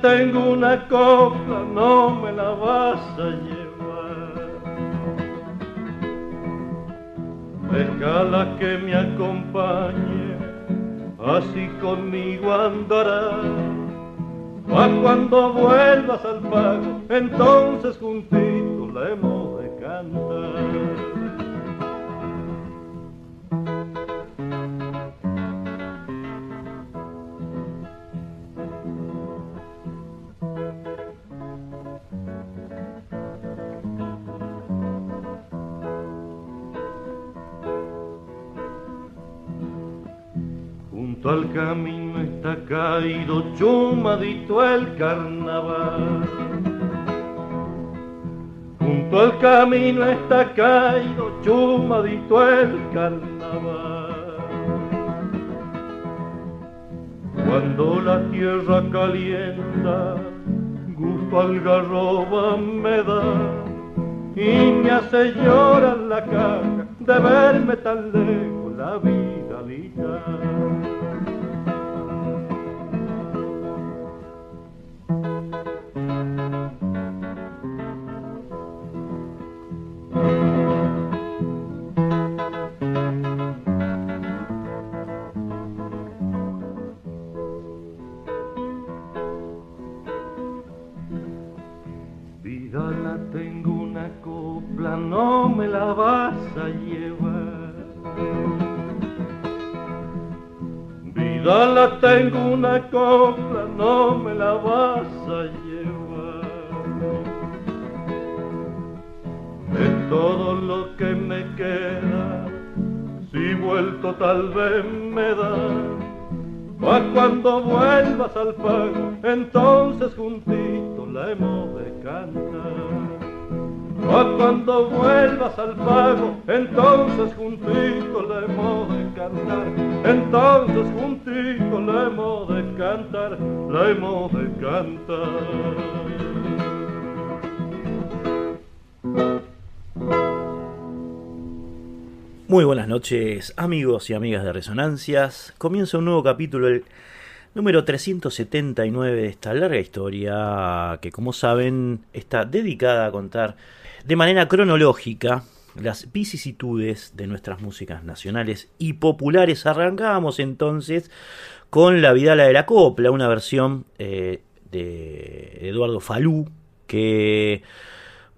Tengo una copla, no me la vas a llevar. Déjala que me acompañe, así conmigo andará. Pa' cuando vuelvas al pago, entonces juntito la hemos caído chumadito el carnaval. Junto al camino está caído chumadito el carnaval. Cuando la tierra calienta, gusto algarroba me da y me hace llorar la cara de verme tan lejos la vida lija. Vuelvas al pago, entonces juntito la hemos de cantar. Pa' cuando vuelvas al pago, entonces juntito la hemos de cantar. Entonces juntito la hemos de cantar, la hemos de cantar. Muy buenas noches amigos y amigas de Resonancias. Comienza un nuevo capítulo, el número 379 de esta larga historia que como saben está dedicada a contar de manera cronológica las vicisitudes de nuestras músicas nacionales y populares. Arrancábamos entonces con La Vidala de la Copla, una versión eh, de Eduardo Falú, que,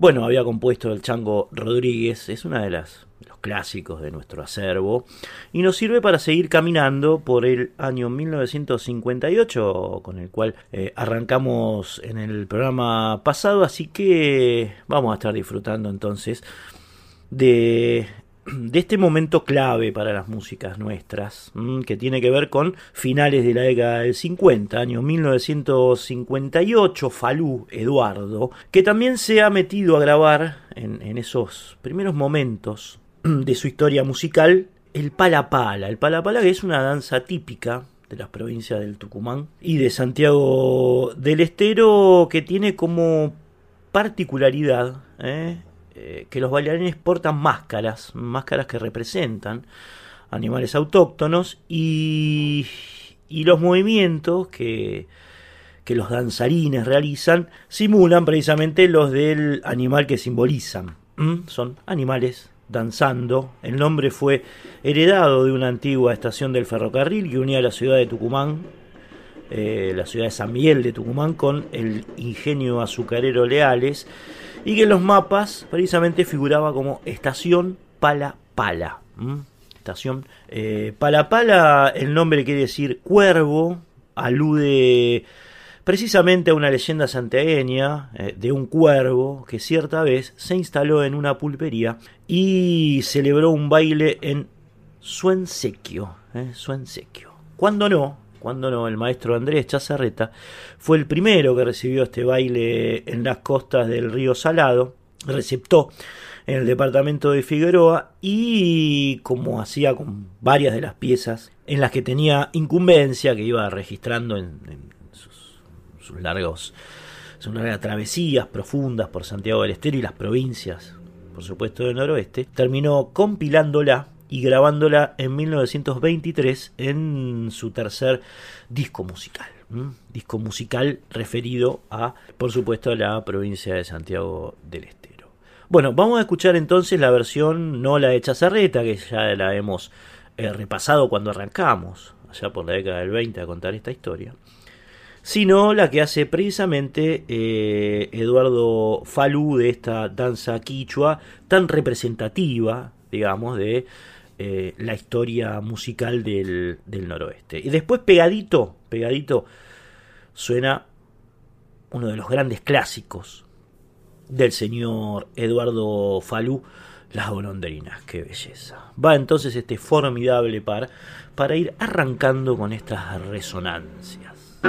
bueno, había compuesto el Chango Rodríguez, es una de las los clásicos de nuestro acervo, y nos sirve para seguir caminando por el año 1958, con el cual eh, arrancamos en el programa pasado, así que vamos a estar disfrutando entonces de, de este momento clave para las músicas nuestras, mm, que tiene que ver con finales de la década del 50, año 1958, Falú Eduardo, que también se ha metido a grabar en, esos primeros momentos de su historia musical, el pala pala. El pala pala que es una danza típica de las provincias del Tucumán y de Santiago del Estero que tiene como particularidad ¿eh? Eh, que los bailarines portan máscaras, máscaras que representan animales autóctonos y, y los movimientos que, que los danzarines realizan simulan precisamente los del animal que simbolizan. Son animales danzando. El nombre fue heredado de una antigua estación del ferrocarril que unía la ciudad de Tucumán, eh, la ciudad de San Miguel de Tucumán, con el ingenio azucarero Leales y que en los mapas precisamente figuraba como estación Pala Pala. estación. Eh, Palapala, el nombre quiere decir cuervo, alude precisamente a una leyenda santiagueña eh, de un cuervo que cierta vez se instaló en una pulpería y celebró un baile en Suensequio. Eh, Suensequio. Cuando no, cuando no, el maestro Andrés Chazarreta fue el primero que recibió este baile en las costas del río Salado, receptó en el departamento de Figueroa y como hacía con varias de las piezas en las que tenía incumbencia, que iba registrando en, sus, largos sus largas travesías profundas por Santiago del Estero y las provincias, por supuesto, del noroeste, terminó compilándola y grabándola en 1923 en su tercer disco musical. Disco musical referido a, por supuesto, la provincia de Santiago del Estero. Bueno, vamos a escuchar entonces la versión, no la de Chazarreta, que ya la hemos eh, repasado cuando arrancamos, allá por la década del 20, a contar esta historia, sino la que hace precisamente eh, Eduardo Falú de esta danza quichua tan representativa, digamos, de eh, la historia musical del, noroeste. Y después pegadito, pegadito, suena uno de los grandes clásicos del señor Eduardo Falú, Las golondrinas, qué belleza. Va entonces este formidable par para ir arrancando con estas resonancias.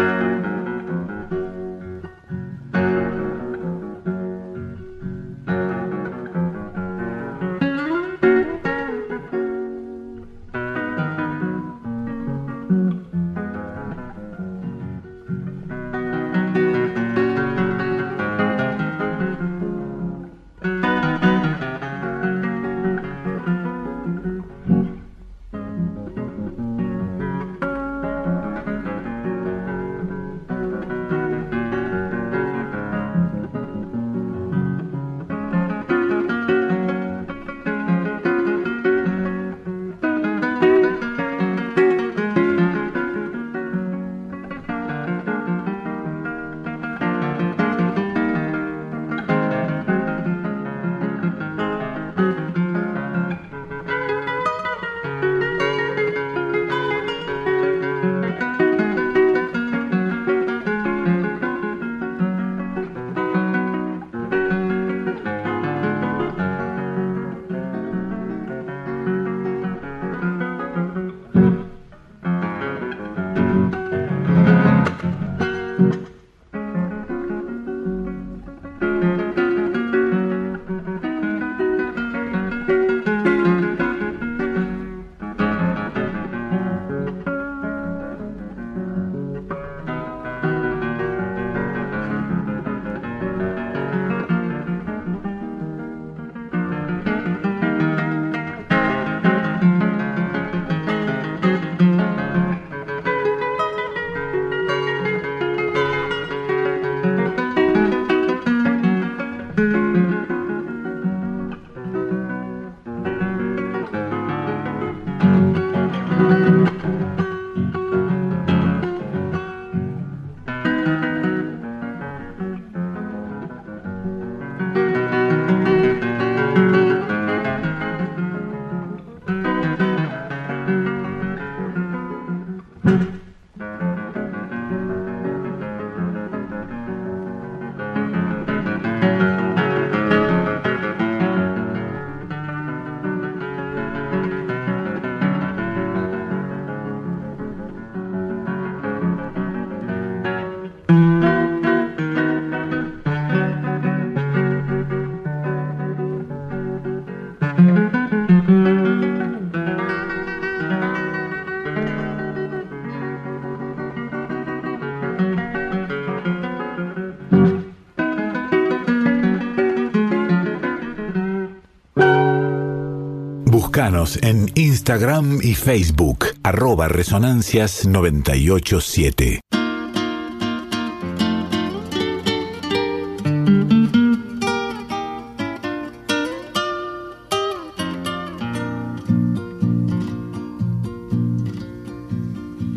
En Instagram y Facebook, arroba Resonancias 987.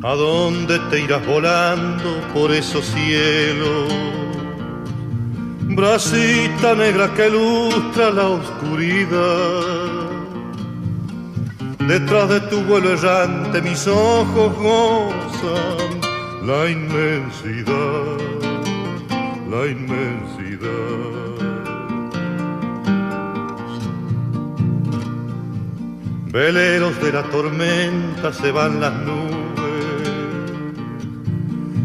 ¿A dónde te irás volando por esos cielos? Bracita negra que ilustra la oscuridad Detrás de tu vuelo errante mis ojos gozan la inmensidad, la inmensidad. Veleros de la tormenta se van las nubes,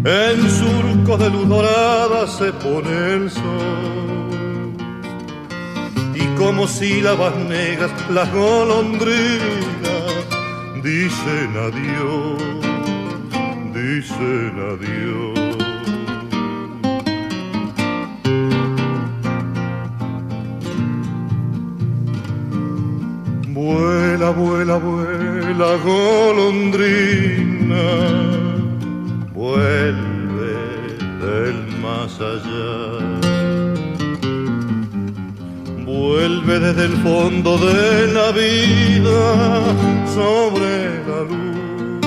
en surcos de luz dorada se pone el sol. Y como sílabas negras las golondrinas dicen adiós, dicen adiós. Vuela, vuela, vuela, golondrina, vuelve Vuelve desde el fondo de la vida sobre la luz,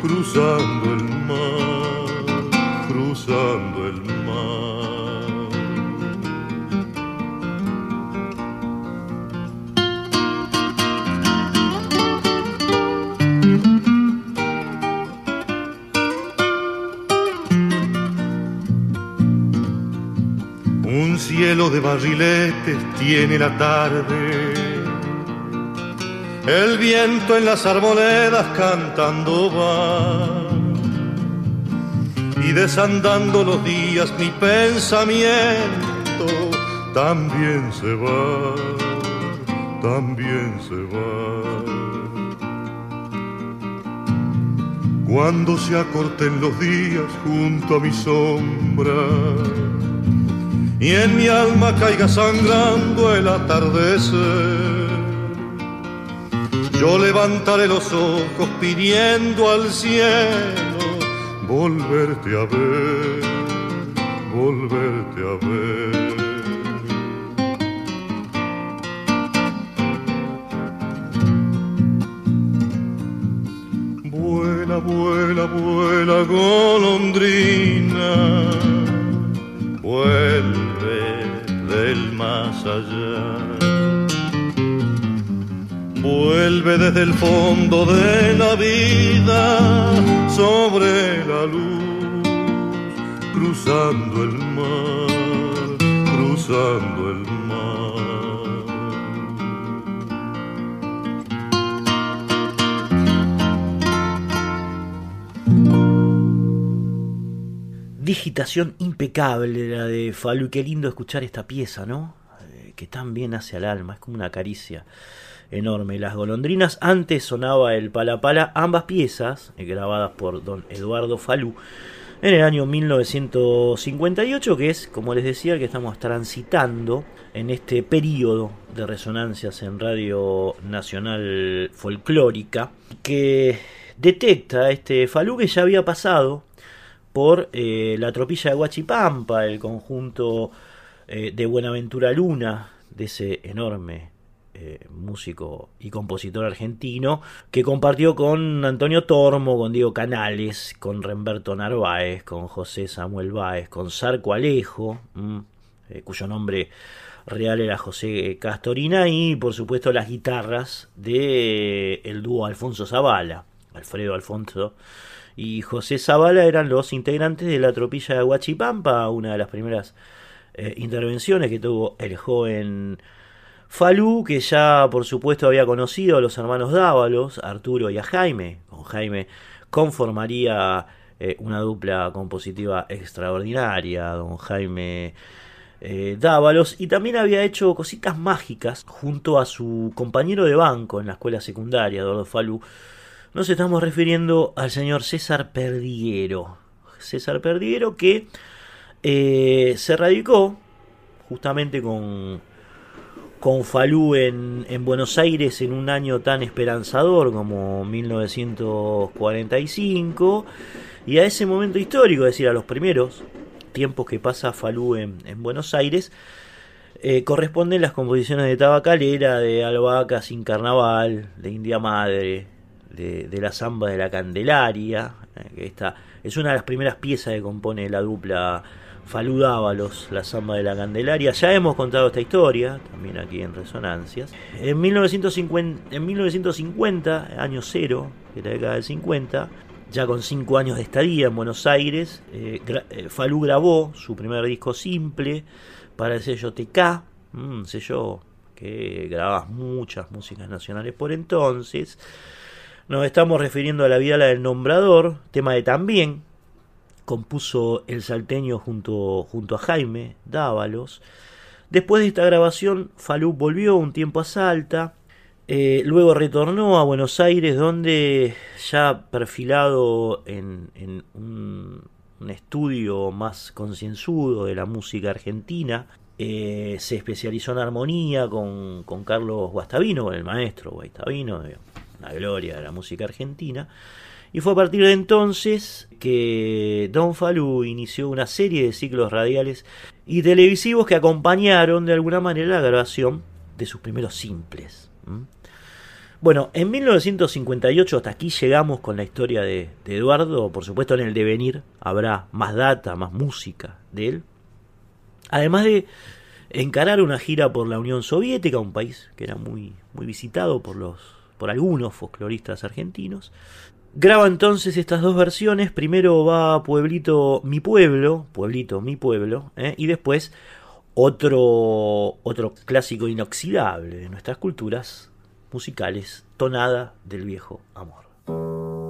cruzando el mar, cruzando el mar. Cielo de barriletes tiene la tarde. El viento en las arboledas cantando va. Y desandando los días mi pensamiento también se va, también se va. Cuando se acorten los días junto a mi sombra y en mi alma caiga sangrando el atardecer. Yo levantaré los ojos pidiendo al cielo volverte a ver, volverte a ver. Vuela, vuela, vuela, golondrina Vuelve desde el fondo de la vida sobre la luz, cruzando el mar, cruzando el mar. Digitación impecable la de Falú. Y qué lindo escuchar esta pieza, ¿no? Que tan bien hace al alma, es como una caricia enorme. Las golondrinas, antes sonaba el Palapala, ambas piezas, eh, grabadas por don Eduardo Falú, en el año 1958, que es, como les decía, que estamos transitando en este periodo de resonancias en Radio Nacional Folclórica, que detecta este Falú que ya había pasado por eh, la tropilla de Huachipampa, el conjunto eh, de Buenaventura Luna, de ese enorme eh, músico y compositor argentino, que compartió con Antonio Tormo, con Diego Canales, con Remberto Narváez, con José Samuel Báez, con Sarco Alejo, mm, eh, cuyo nombre real era José Castorina, y por supuesto las guitarras de el dúo Alfonso Zavala, Alfredo Alfonso y José Zavala eran los integrantes de la tropilla de Huachipampa, una de las primeras eh, intervenciones que tuvo el joven Falú, que ya por supuesto había conocido a los hermanos Dávalos, Arturo y a Jaime. Con Jaime conformaría eh, una dupla compositiva extraordinaria, don Jaime eh, Dávalos, y también había hecho cositas mágicas junto a su compañero de banco en la escuela secundaria, Eduardo Falú, nos estamos refiriendo al señor César Perdiguero. César Perdiguero que eh, se radicó justamente con, con Falú en, en, Buenos Aires en un año tan esperanzador como 1945 y a ese momento histórico, es decir, a los primeros tiempos que pasa Falú en, en Buenos Aires, eh, corresponden las composiciones de Tabacalera, de Albahaca sin Carnaval, de India Madre, de, la samba de la Candelaria, eh, que esta es una de las primeras piezas que compone la dupla Faludábalos, la samba de la Candelaria. Ya hemos contado esta historia, también aquí en Resonancias. En 1950, en 1950 año cero, de la década del 50, ya con cinco años de estadía en Buenos Aires, eh, eh, Falú grabó su primer disco simple para el sello TK, un sello que grababa muchas músicas nacionales por entonces. Nos estamos refiriendo a la vida del nombrador, tema de también compuso el salteño junto, junto a Jaime Dávalos. Después de esta grabación, Falú volvió un tiempo a Salta, eh, luego retornó a Buenos Aires, donde ya perfilado en, un, estudio más concienzudo de la música argentina, eh, se especializó en armonía con, con Carlos Guastavino, con el maestro Guastavino, una gloria de la música argentina. Y fue a partir de entonces que Don Falú inició una serie de ciclos radiales y televisivos que acompañaron de alguna manera la grabación de sus primeros simples. Bueno, en 1958 hasta aquí llegamos con la historia de, Eduardo. Por supuesto, en el devenir habrá más data, más música de él. Además de encarar una gira por la Unión Soviética, un país que era muy, muy visitado por, los, por algunos folcloristas argentinos. Graba entonces estas dos versiones. Primero va Pueblito Mi Pueblo, Pueblito Mi Pueblo, ¿eh? y después otro, otro clásico inoxidable de nuestras culturas, musicales, Tonada del Viejo Amor.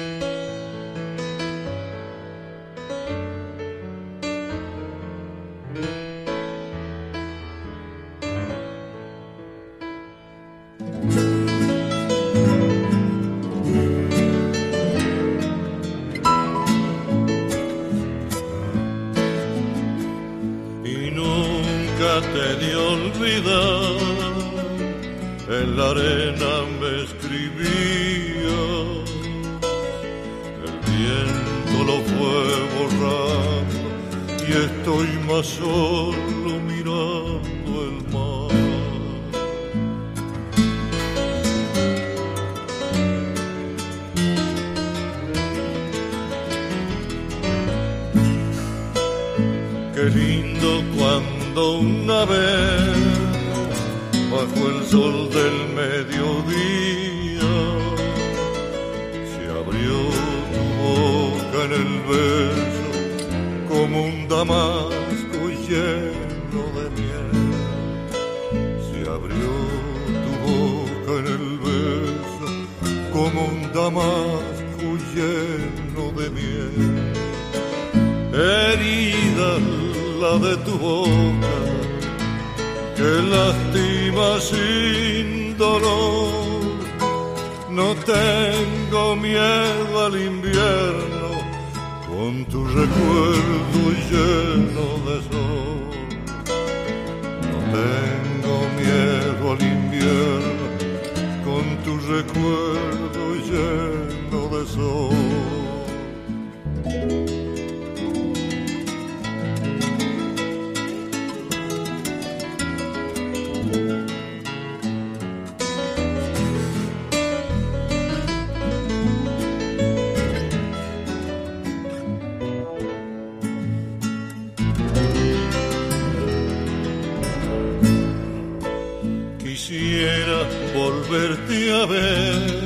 Resonancias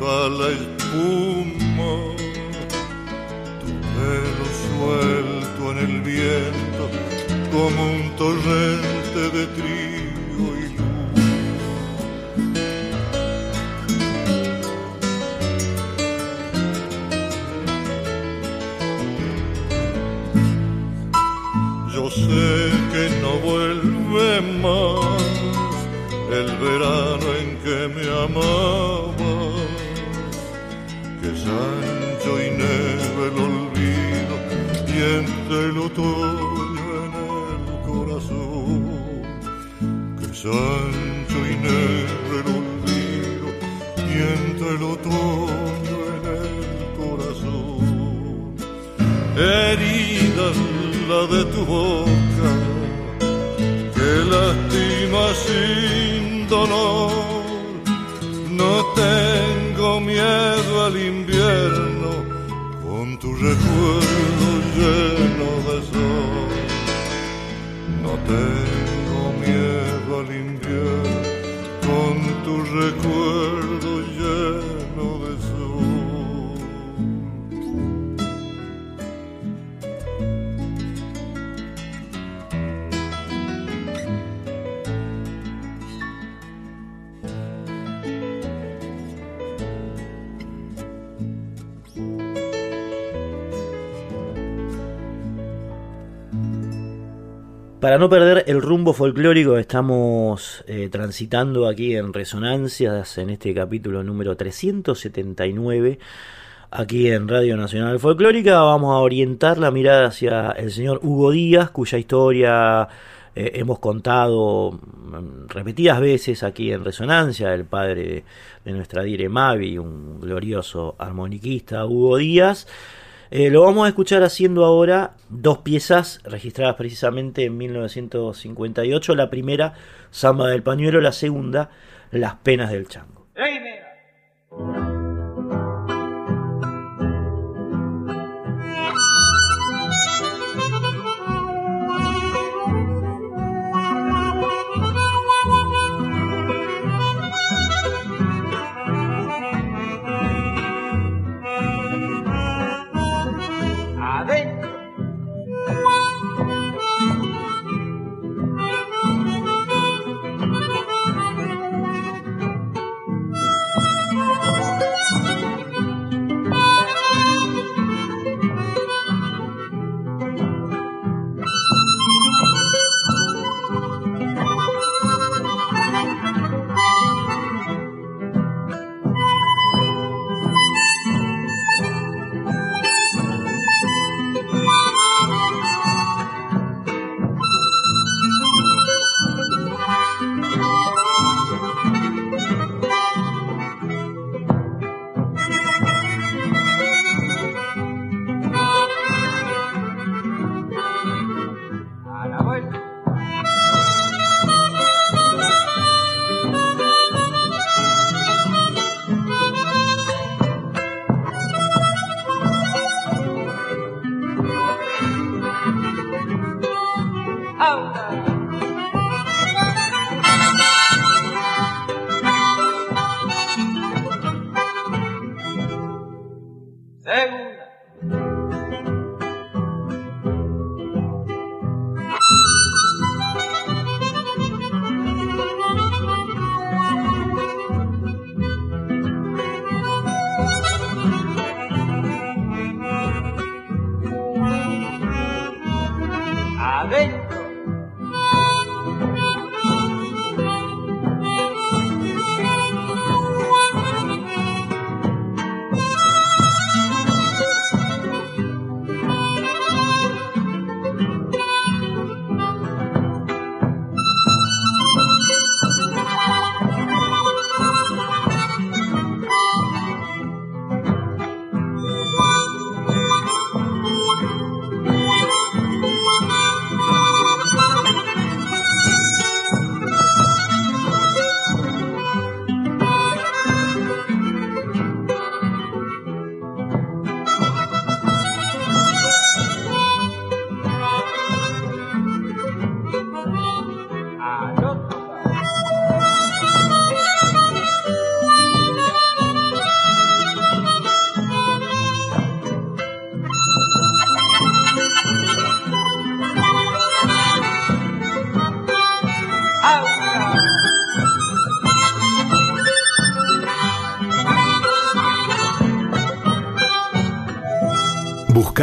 987. Para no perder el rumbo folclórico, estamos eh, transitando aquí en Resonancias en este capítulo número 379. Aquí en Radio Nacional Folclórica vamos a orientar la mirada hacia el señor Hugo Díaz, cuya historia eh, hemos contado mm, repetidas veces aquí en Resonancia, el padre de nuestra dire Mavi, un glorioso armoniquista, Hugo Díaz. Eh, lo vamos a escuchar haciendo ahora dos piezas registradas precisamente en 1958. La primera, Samba del Pañuelo, la segunda, Las Penas del Chango.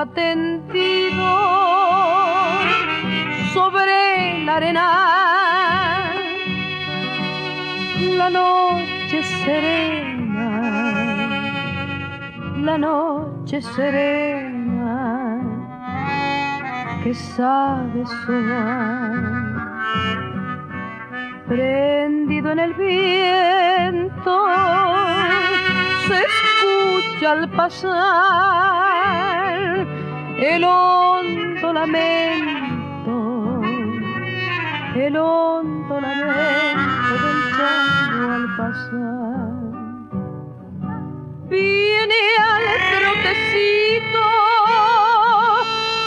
Atendido sobre la arena. La noche serena, la noche serena que sabe sonar. Prendido en el viento, se escucha al pasar el hondo lamento, el hondo lamento del chango al pasar. Viene al trotecito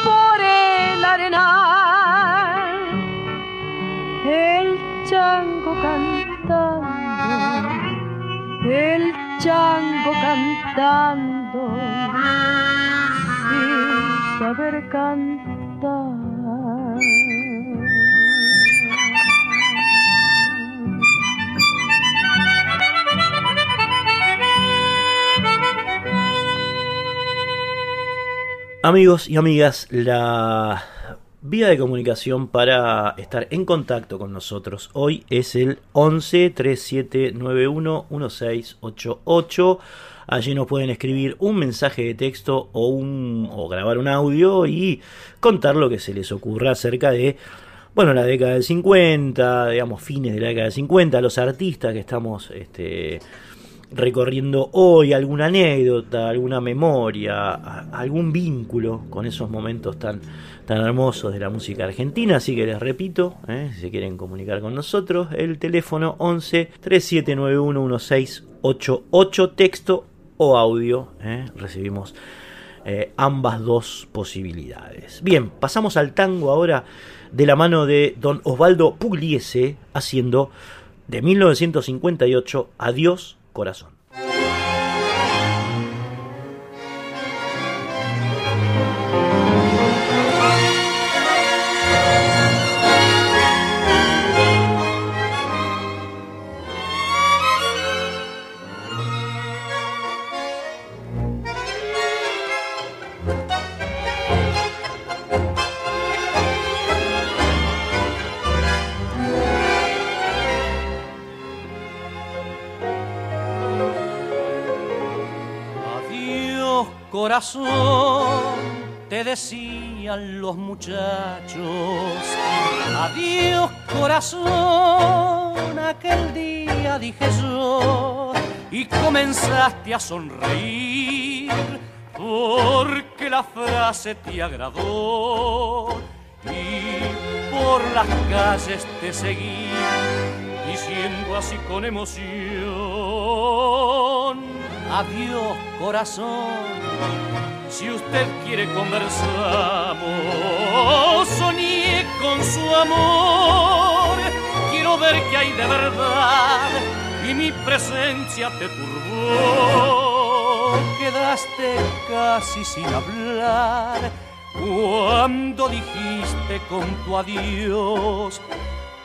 por el arenal, el chango cantando, el chango cantando saber cantar. Amigos y amigas, la vía de comunicación para estar en contacto con nosotros hoy es el 11 3791 1688. Allí nos pueden escribir un mensaje de texto o, un, o grabar un audio y contar lo que se les ocurra acerca de bueno, la década del 50, digamos, fines de la década del 50, los artistas que estamos este, recorriendo hoy alguna anécdota, alguna memoria, algún vínculo con esos momentos tan, tan hermosos de la música argentina. Así que les repito, ¿eh? si se quieren comunicar con nosotros, el teléfono 11 3791 1688, texto o audio. ¿eh? Recibimos eh, ambas dos posibilidades. Bien, pasamos al tango ahora de la mano de don Osvaldo Pugliese haciendo de 1958 Adiós corazón. Te decían los muchachos. Adiós corazón, aquel día dije yo, y comenzaste a sonreír porque la frase te agradó y por las calles te seguí diciendo así con emoción Adiós, corazón. Si usted quiere conversamos, soñé con su amor. Quiero ver qué hay de verdad y mi presencia te turbó. Quedaste casi sin hablar cuando dijiste con tu adiós.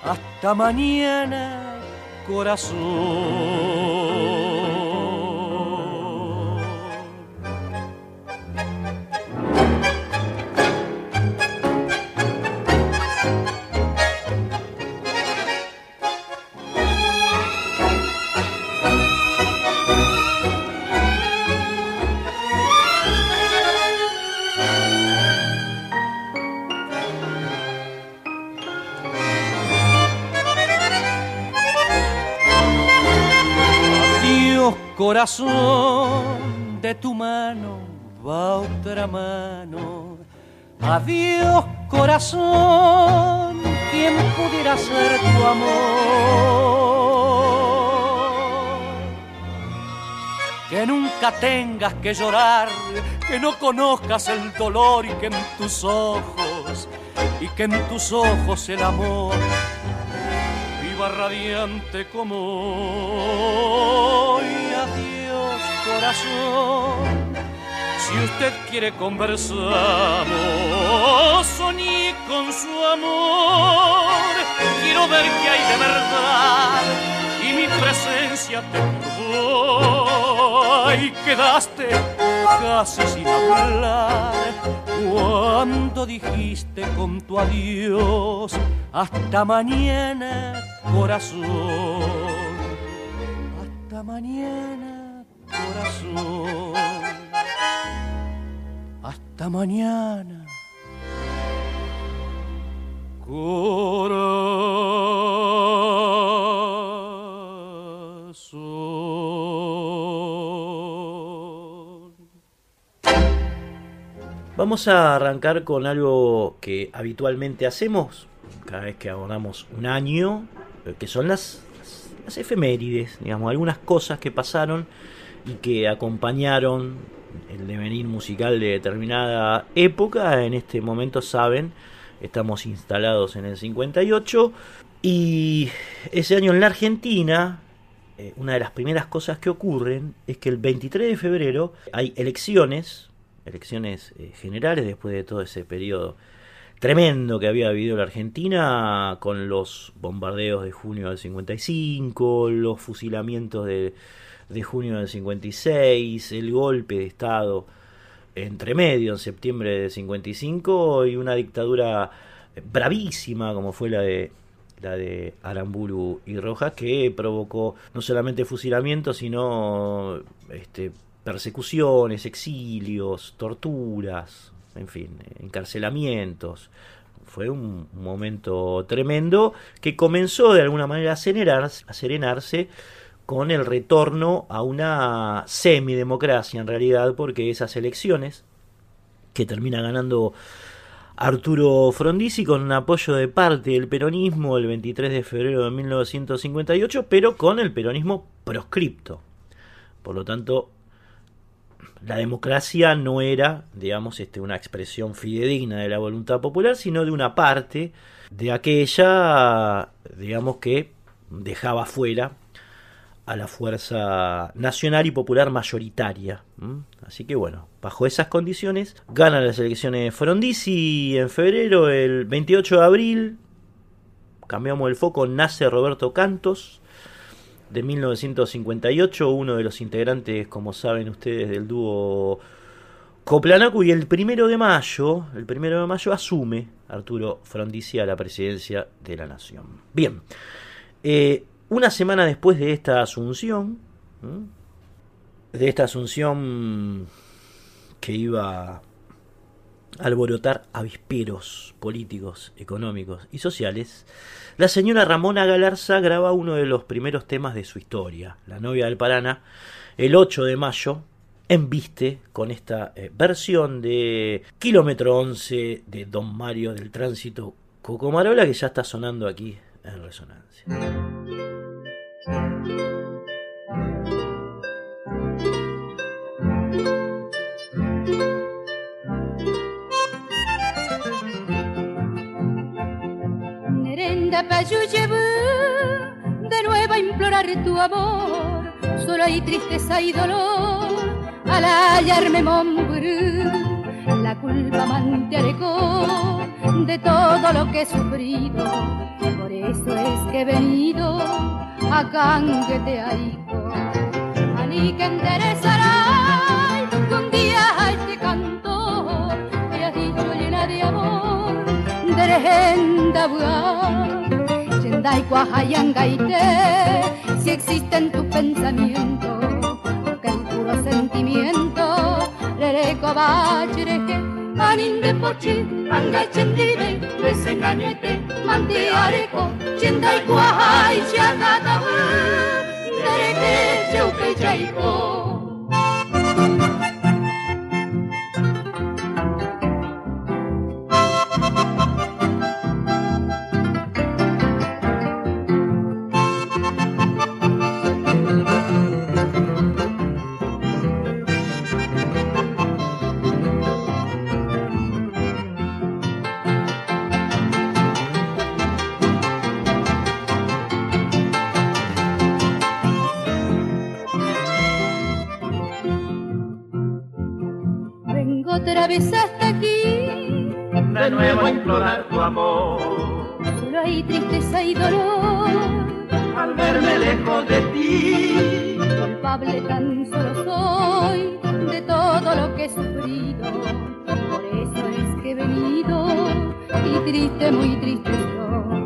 Hasta mañana, corazón. Corazón de tu mano va otra mano. Adiós corazón, ¿quién pudiera ser tu amor? Que nunca tengas que llorar, que no conozcas el dolor y que en tus ojos, y que en tus ojos el amor viva radiante como hoy. Corazón. Si usted quiere conversamos, soñé con su amor. Quiero ver qué hay de verdad y mi presencia te turbó. Y quedaste casi sin hablar cuando dijiste con tu adiós hasta mañana corazón hasta mañana corazón. Hasta mañana. Corazón. Vamos a arrancar con algo que habitualmente hacemos cada vez que abordamos un año, eh, que son las, las efemérides, digamos, algunas cosas que pasaron y que acompañaron el devenir musical de determinada época. En este momento saben, estamos instalados en el 58 y ese año en la Argentina, eh, una de las primeras cosas que ocurren es que el 23 de febrero hay elecciones, elecciones eh, generales después de todo ese periodo tremendo que había vivido la Argentina con los bombardeos de junio del 55, los fusilamientos de, de junio del 56, el golpe de Estado entre medio en septiembre del 55 y una dictadura bravísima como fue la de la de Aramburu y Rojas que provocó no solamente fusilamientos sino este, persecuciones, exilios, torturas, en fin, encarcelamientos. Fue un momento tremendo que comenzó de alguna manera a a serenarse con el retorno a una semidemocracia en realidad, porque esas elecciones que termina ganando Arturo Frondizi con un apoyo de parte del peronismo el 23 de febrero de 1958, pero con el peronismo proscripto. Por lo tanto, la democracia no era, digamos, este, una expresión fidedigna de la voluntad popular, sino de una parte de aquella, digamos, que dejaba fuera a la fuerza nacional y popular mayoritaria. Así que bueno, bajo esas condiciones, gana las elecciones Frondizi en febrero, el 28 de abril, cambiamos el foco, nace Roberto Cantos, de 1958, uno de los integrantes, como saben ustedes, del dúo Coplanacu, y el primero de mayo, el primero de mayo asume Arturo Frondizi a la presidencia de la Nación. Bien, eh, una semana después de esta asunción, de esta asunción que iba a alborotar avisperos políticos, económicos y sociales, la señora Ramona Galarza graba uno de los primeros temas de su historia, La novia del Paraná, el 8 de mayo, embiste con esta eh, versión de Kilómetro 11 de Don Mario del Tránsito Cocomarola que ya está sonando aquí en resonancia. De nuevo a implorar tu amor, solo hay tristeza y dolor al hallarme Montbrú. La culpa amante alegó de todo lo que he sufrido, por eso es que he venido a cangueteaico. Ani que enderezará un día este canto. Que has dicho llena de amor, de legenda Yendai gaite, si bereko batxereke Aninde potxi, angaitzen dire, bezen gainete, manteareko, txendaikoa haizia da da, bereke zeuke jaiko. vez hasta aquí. De nuevo implorar tu amor. Solo hay tristeza y dolor. Al verme lejos de ti. Culpable tan solo soy de todo lo que he sufrido. Por eso es que he venido y triste, muy triste soy.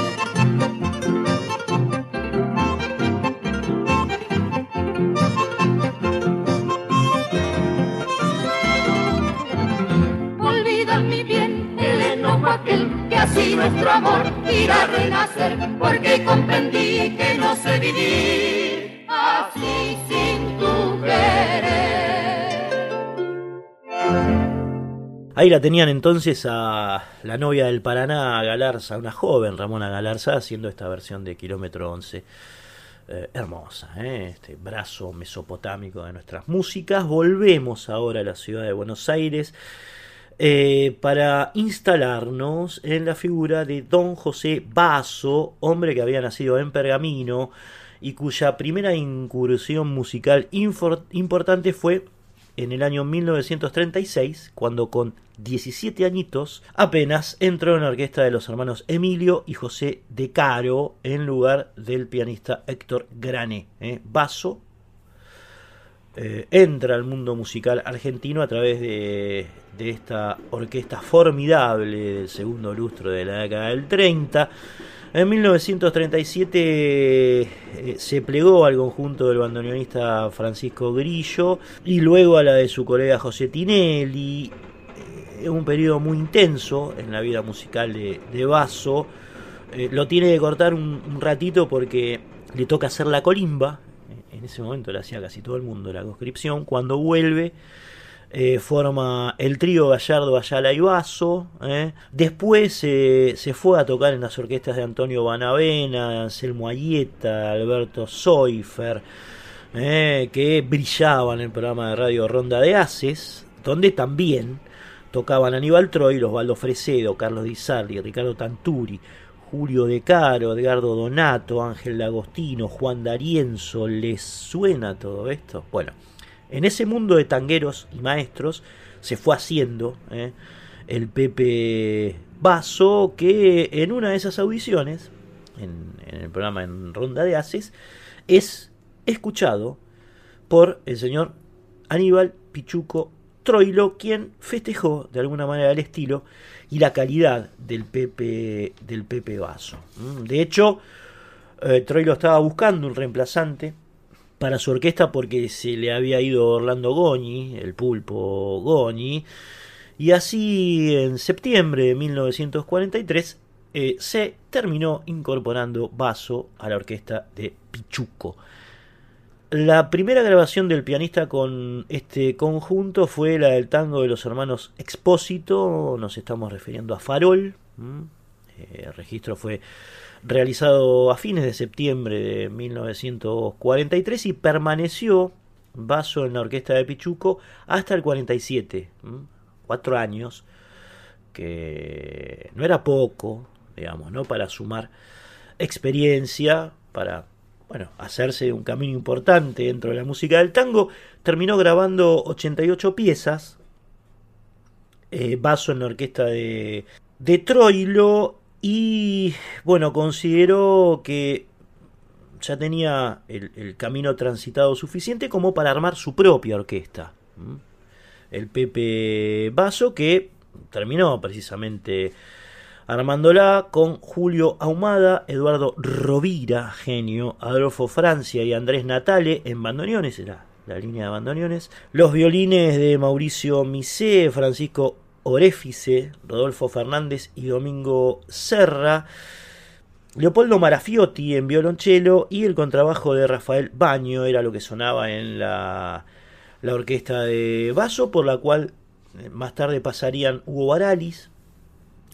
aninde pochi, anga chendide, bese kanete, mante areko, chendai kuahai chiagatahu, dereke cheuke jaiko. Ahí la tenían entonces a la novia del Paraná, Galarza, una joven Ramona Galarza, haciendo esta versión de Kilómetro 11. Eh, hermosa, ¿eh? este brazo mesopotámico de nuestras músicas. Volvemos ahora a la ciudad de Buenos Aires eh, para instalarnos en la figura de Don José Basso, hombre que había nacido en Pergamino y cuya primera incursión musical importante fue en el año 1936, cuando con 17 añitos apenas entró en la orquesta de los hermanos Emilio y José de Caro en lugar del pianista Héctor Grané. ¿eh? Basso eh, entra al mundo musical argentino a través de, de, esta orquesta formidable del segundo lustro de la década del 30. En 1937 eh, se plegó al conjunto del bandoneonista Francisco Grillo y luego a la de su colega José Tinelli. Es un periodo muy intenso en la vida musical de, de Basso. Eh, lo tiene que cortar un, un ratito porque le toca hacer la colimba en ese momento la hacía casi todo el mundo la conscripción, cuando vuelve eh, forma el trío Gallardo, Ayala y Basso, eh. después eh, se fue a tocar en las orquestas de Antonio Banavena, Anselmo Ayeta, Alberto Soifer, eh, que brillaban en el programa de radio Ronda de Haces, donde también tocaban Aníbal Troy, Osvaldo Fresedo, Carlos Di Sarli, Ricardo Tanturi, Julio De Caro, Edgardo Donato, Ángel D'Agostino, Juan D'Arienzo, ¿les suena todo esto? Bueno, en ese mundo de tangueros y maestros se fue haciendo ¿eh? el Pepe Basso, que en una de esas audiciones, en, el programa en Ronda de Haces, es escuchado por el señor Aníbal Pichuco Troilo, quien festejó de alguna manera el estilo y la calidad del Pepe, del Pepe Vaso. De hecho, eh, Troilo estaba buscando un reemplazante para su orquesta porque se le había ido Orlando Goñi, el pulpo Goñi, y así en septiembre de 1943 eh, se terminó incorporando Vaso a la orquesta de Pichuco. La primera grabación del pianista con este conjunto fue la del tango de los hermanos Expósito, nos estamos refiriendo a Farol. Eh, el registro fue realizado a fines de septiembre de 1943 y permaneció Vaso en la orquesta de Pichuco hasta el 47, cuatro años, que no era poco, digamos, ¿no? Para sumar experiencia, para bueno, hacerse un camino importante dentro de la música del tango, terminó grabando 88 piezas, eh, en la orquesta de, de Troilo y bueno, consideró que ya tenía el, camino transitado suficiente como para armar su propia orquesta. El Pepe Basso que terminó precisamente armándola con Julio Ahumada, Eduardo Rovira, genio, Adolfo Francia y Andrés Natale en bandoneones, era la línea de bandoneones, los violines de Mauricio Misé, Francisco Orefice, Rodolfo Fernández y Domingo Serra, Leopoldo Marafiotti en violonchelo y el contrabajo de Rafael Baño era lo que sonaba en la, la orquesta de Vaso, por la cual eh, más tarde pasarían Hugo Baralis,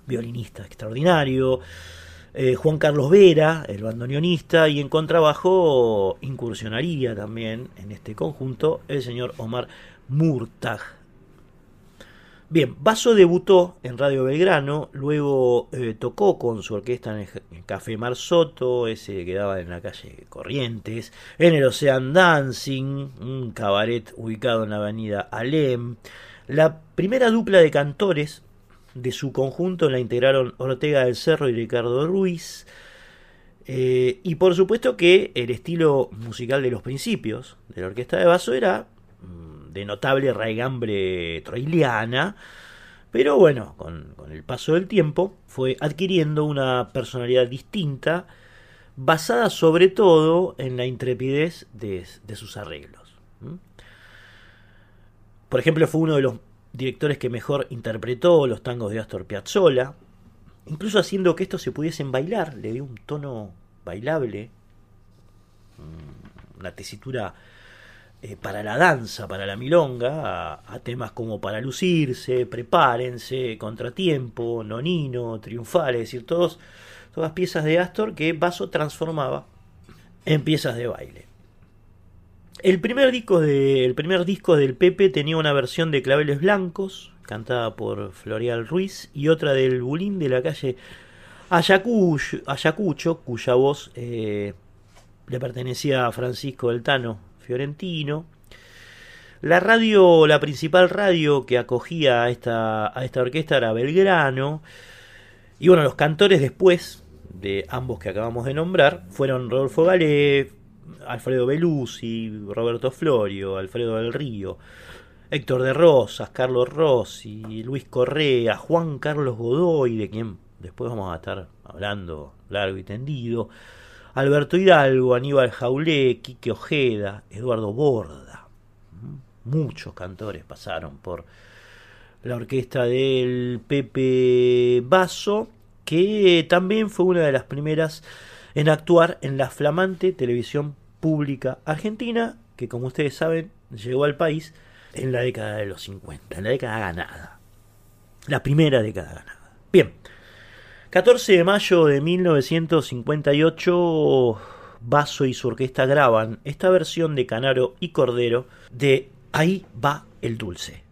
violinista extraordinario, eh, Juan Carlos Vera, el bandoneonista, y en contrabajo incursionaría también en este conjunto el señor Omar Murtag. Bien, Basso debutó en Radio Belgrano, luego eh, tocó con su orquesta en el Café Marsoto, ese que quedaba en la calle Corrientes, en el Ocean Dancing, un cabaret ubicado en la avenida Alem. La primera dupla de cantores de su conjunto la integraron Ortega del Cerro y Ricardo Ruiz. Eh, y por supuesto que el estilo musical de los principios de la orquesta de Basso era de notable raigambre troiliana, pero bueno, con, el paso del tiempo fue adquiriendo una personalidad distinta, basada sobre todo en la intrepidez de, sus arreglos. Por ejemplo, fue uno de los directores que mejor interpretó los tangos de Astor Piazzolla, incluso haciendo que estos se pudiesen bailar, le dio un tono bailable, una tesitura eh, para la danza, para la milonga, a, temas como para lucirse, prepárense, contratiempo, nonino, triunfal, es decir, todos, todas piezas de Astor que Basso transformaba en piezas de baile. El primer, disco primer disco del Pepe tenía una versión de Claveles Blancos, cantada por Florial Ruiz, y otra del Bulín de la calle Ayacucho, Ayacucho cuya voz eh, le pertenecía a Francisco del Tano Fiorentino. La radio, la principal radio que acogía a esta, a esta orquesta era Belgrano. Y bueno, los cantores después de ambos que acabamos de nombrar fueron Rodolfo Galé, Alfredo Belusi, Roberto Florio, Alfredo del Río, Héctor de Rosas, Carlos Rossi, Luis Correa, Juan Carlos Godoy, de quien después vamos a estar hablando largo y tendido, Alberto Hidalgo, Aníbal Jaulé, Quique Ojeda, Eduardo Borda. Muchos cantores pasaron por la orquesta del Pepe Basso, que también fue una de las primeras en actuar en la flamante televisión pública argentina, que como ustedes saben llegó al país en la década de los 50, en la década ganada. La primera década ganada. Bien, 14 de mayo de 1958, Basso y su orquesta graban esta versión de Canaro y Cordero de Ahí va el dulce.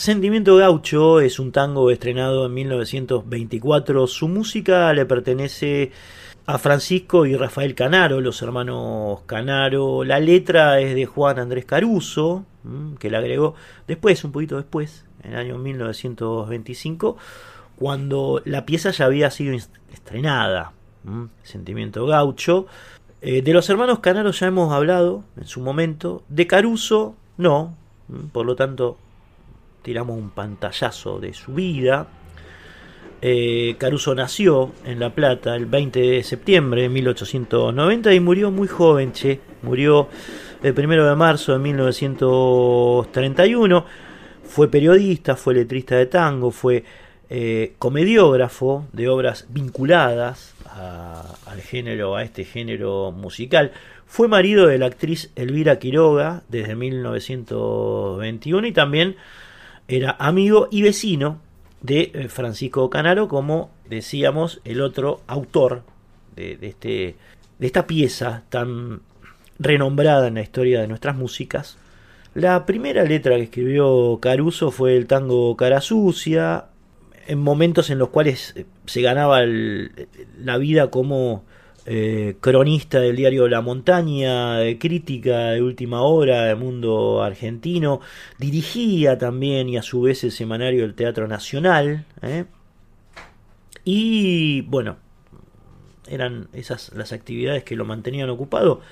Sentimiento Gaucho es un tango estrenado en 1924. Su música le pertenece a Francisco y Rafael Canaro, los hermanos Canaro. La letra es de Juan Andrés Caruso, que la agregó después, un poquito después, en el año 1925, cuando la pieza ya había sido estrenada. Sentimiento Gaucho. Eh, de los hermanos Canaro ya hemos hablado en su momento. De Caruso, no. Por lo tanto, tiramos un pantallazo de su vida. Eh, Caruso nació en La Plata el 20 de septiembre de 1890 y murió muy joven, che. Murió el 1 de marzo de 1931. Fue periodista, fue letrista de tango, fue eh, comediógrafo de obras vinculadas al género, a este género musical. Fue marido de la actriz Elvira Quiroga desde 1921 y también era amigo y vecino de eh, Francisco Canaro, como decíamos, el otro autor de, este, de esta pieza tan renombrada en la historia de nuestras músicas. La primera letra que escribió Caruso fue el tango Cara Sucia, en momentos en los cuales eh, se ganaba la vida como eh, cronista del diario La Montaña, de crítica de última hora del mundo argentino, dirigía también y a su vez el semanario del Teatro Nacional. ¿eh? Y bueno, eran esas las actividades que lo mantenían ocupado.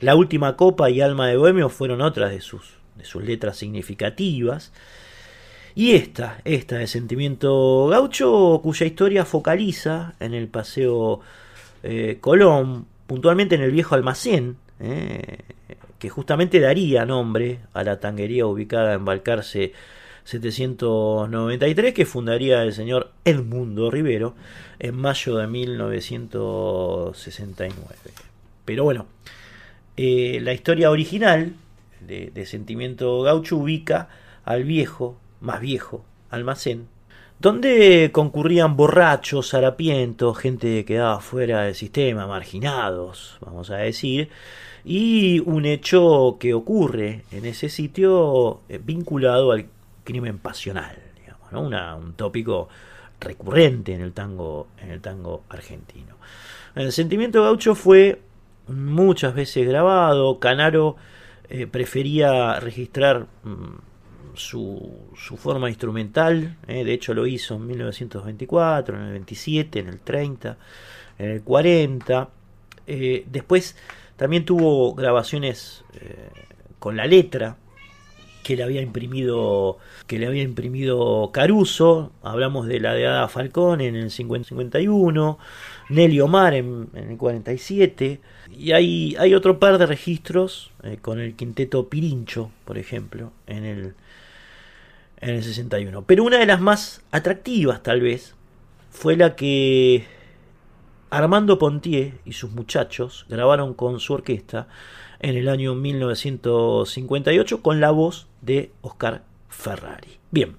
La última copa y alma de bohemio fueron otras de sus, de sus letras significativas. Y esta, esta de Sentimiento Gaucho, cuya historia focaliza en el paseo eh, Colón, puntualmente en el viejo almacén, eh, que justamente daría nombre a la tanguería ubicada en Balcarce 793, que fundaría el señor Edmundo Rivero en mayo de 1969. Pero bueno, eh, la historia original de, de Sentimiento Gaucho ubica al viejo más viejo, almacén, donde concurrían borrachos, harapientos, gente que quedaba fuera del sistema, marginados, vamos a decir, y un hecho que ocurre en ese sitio eh, vinculado al crimen pasional, digamos, un tópico recurrente en el tango, en el tango argentino. El sentimiento gaucho fue muchas veces grabado, Canaro eh, prefería registrar mm, su, su forma instrumental, eh, de hecho lo hizo en 1924, en el 27, en el 30, en el 40. Eh, después también tuvo grabaciones eh, con la letra que le había imprimido que le había imprimido Caruso, hablamos de la de Ada Falcón en el 51, Nelly Omar en, el 47, y hay, hay otro par de registros con el quinteto Pirincho, por ejemplo, en el en el 61. Pero una de las más atractivas tal vez fue la que Armando Pontier y sus muchachos grabaron con su orquesta en el año 1958 con la voz de Oscar Ferrari. Bien,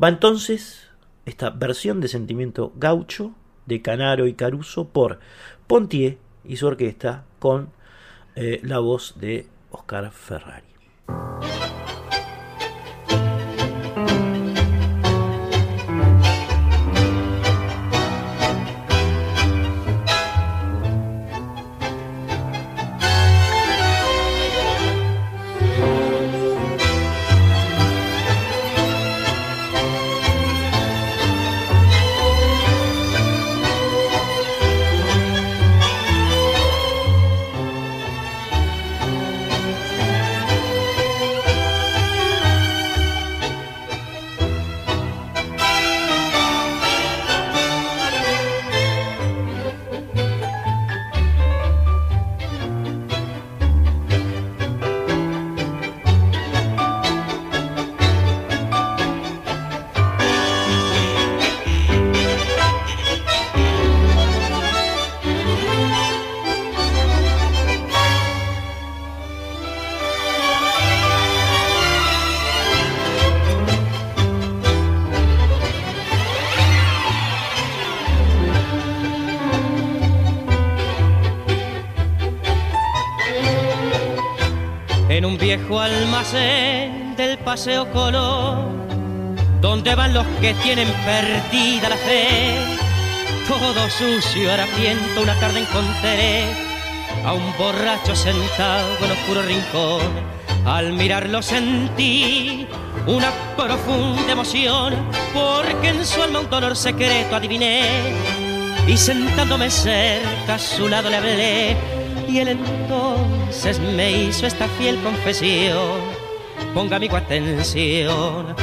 va entonces esta versión de Sentimiento Gaucho de Canaro y Caruso por Pontier y su orquesta con eh, la voz de Oscar Ferrari. Del paseo color, donde van los que tienen perdida la fe. Todo sucio, harapiento, una tarde encontré a un borracho sentado en oscuro rincón. Al mirarlo sentí una profunda emoción, porque en su alma un dolor secreto adiviné. Y sentándome cerca a su lado le hablé, y él entonces me hizo esta fiel confesión ponga mi atención.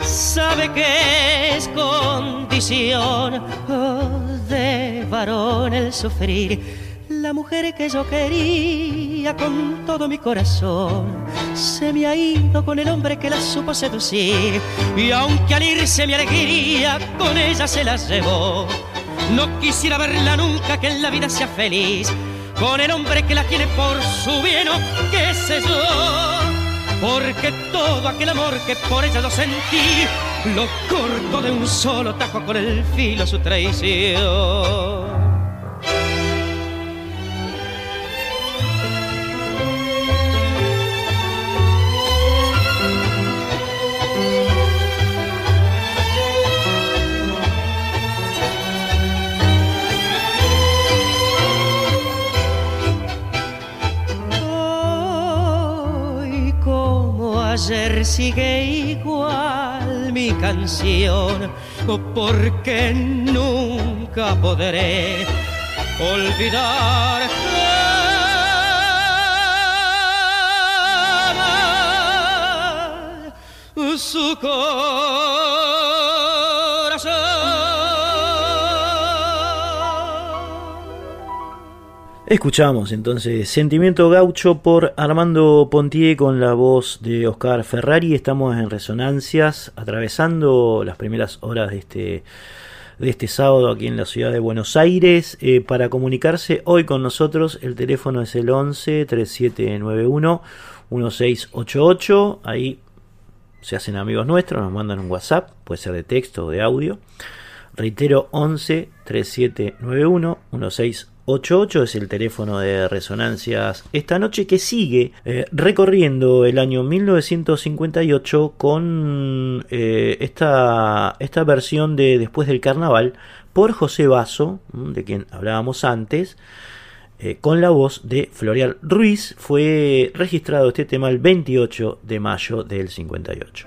sabe que es condición oh, de varón el sufrir. La mujer que yo quería con todo mi corazón se me ha ido con el hombre que la supo seducir y aunque al irse mi alegría con ella se la llevó. No quisiera verla nunca que en la vida sea feliz con el hombre que la tiene por su bien o qué sé yo. Porque todo aquel amor que por ella lo sentí, lo corto de un solo tajo con el filo su traición. Ayer sigue igual mi canción, porque nunca podré olvidar. Su Escuchamos entonces Sentimiento Gaucho por Armando Pontier con la voz de Oscar Ferrari. Estamos en resonancias, atravesando las primeras horas de este, de este sábado aquí en la ciudad de Buenos Aires. Eh, para comunicarse hoy con nosotros, el teléfono es el 11 3791 1688. Ahí se hacen amigos nuestros, nos mandan un WhatsApp, puede ser de texto o de audio. Reitero, 11 3791 1688. 88 es el teléfono de resonancias esta noche que sigue eh, recorriendo el año 1958 con eh, esta, esta versión de Después del Carnaval por José Basso, de quien hablábamos antes, eh, con la voz de Florial Ruiz. Fue registrado este tema el 28 de mayo del 58.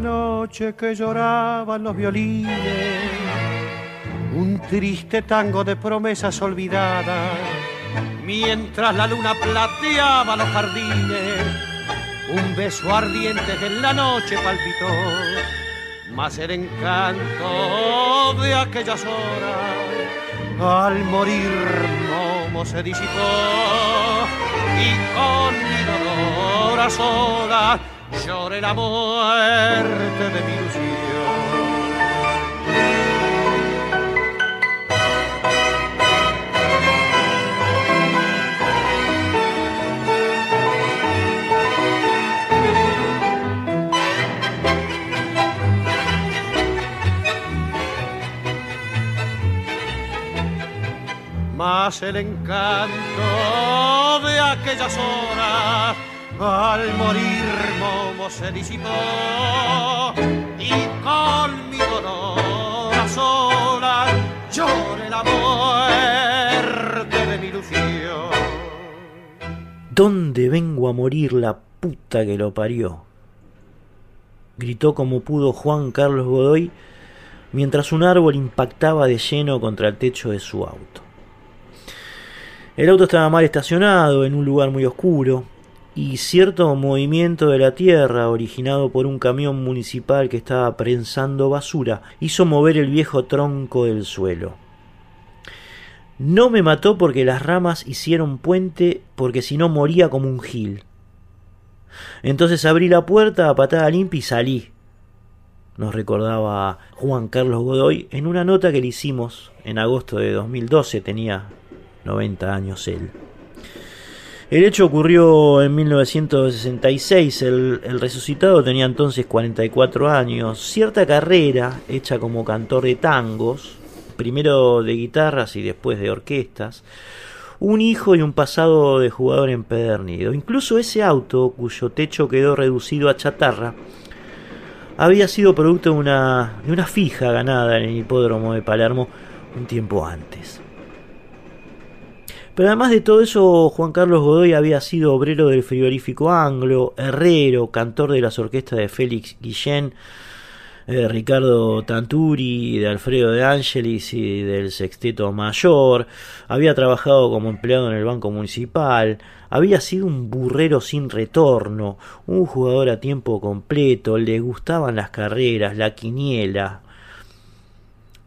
noche que lloraban los violines, un triste tango de promesas olvidadas, mientras la luna plateaba los jardines un beso ardiente que en la noche palpitó, mas el encanto de aquellas horas al morir Momo se disipó y con mi dolor a solas lloré la muerte de mi ilusión. Más el encanto de aquellas horas al morir Momo se disipó y con mi dolor a solas lloré la muerte de mi ilusión. ¿Dónde vengo a morir la puta que lo parió? Gritó como pudo Juan Carlos Godoy mientras un árbol impactaba de lleno contra el techo de su auto. El auto estaba mal estacionado en un lugar muy oscuro y cierto movimiento de la tierra originado por un camión municipal que estaba prensando basura hizo mover el viejo tronco del suelo. No me mató porque las ramas hicieron puente porque si no moría como un gil. Entonces abrí la puerta a patada limpia y salí. Nos recordaba Juan Carlos Godoy en una nota que le hicimos en agosto de 2012, tenía 90 años él. El hecho ocurrió en 1966, el, el, resucitado tenía entonces 44 años, cierta carrera hecha como cantor de tangos, primero de guitarras y después de orquestas, un hijo y un pasado de jugador empedernido. Incluso ese auto, cuyo techo quedó reducido a chatarra, había sido producto de una, de una fija ganada en el hipódromo de Palermo un tiempo antes. Pero además de todo eso, Juan Carlos Godoy había sido obrero del frigorífico anglo, herrero, cantor de las orquestas de Félix Guillén, de Ricardo Tanturi, de Alfredo de Angelis y del Sexteto Mayor, había trabajado como empleado en el Banco Municipal, había sido un burrero sin retorno, un jugador a tiempo completo, le gustaban las carreras, la quiniela.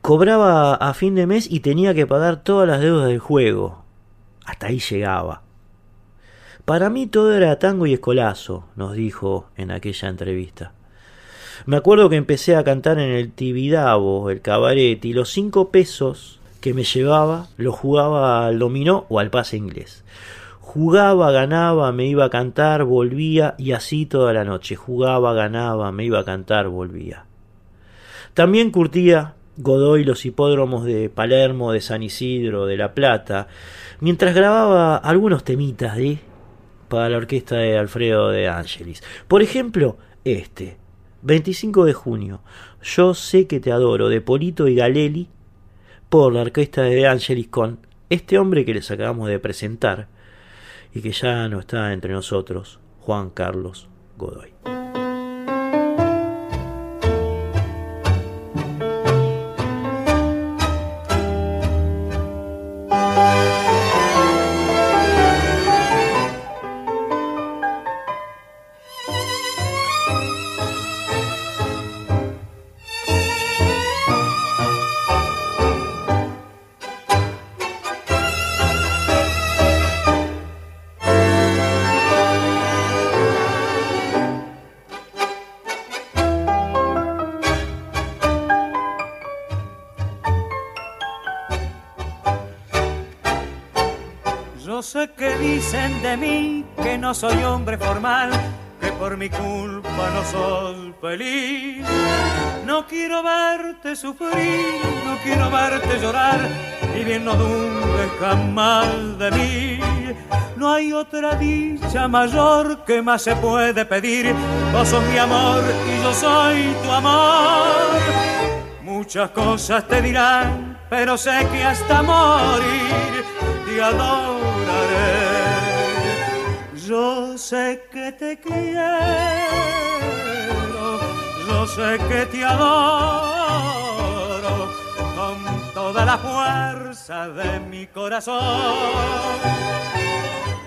Cobraba a fin de mes y tenía que pagar todas las deudas del juego. Hasta ahí llegaba. Para mí todo era tango y escolazo, nos dijo en aquella entrevista. Me acuerdo que empecé a cantar en el Tibidabo, el cabaret, y los cinco pesos que me llevaba los jugaba al dominó o al pase inglés. Jugaba, ganaba, me iba a cantar, volvía y así toda la noche. Jugaba, ganaba, me iba a cantar, volvía. También curtía Godoy los hipódromos de Palermo, de San Isidro, de La Plata, mientras grababa algunos temitas de para la orquesta de Alfredo de Angelis. Por ejemplo, este, 25 de junio, Yo sé que te adoro, de Polito y Galeli, por la orquesta de Angelis con este hombre que les acabamos de presentar y que ya no está entre nosotros, Juan Carlos Godoy. No dudes jamás de mí. No hay otra dicha mayor que más se puede pedir. Vos sos mi amor y yo soy tu amor. Muchas cosas te dirán, pero sé que hasta morir te adoro yo sé que te quiero, yo sé que te adoro toda la fuerza de mi corazón.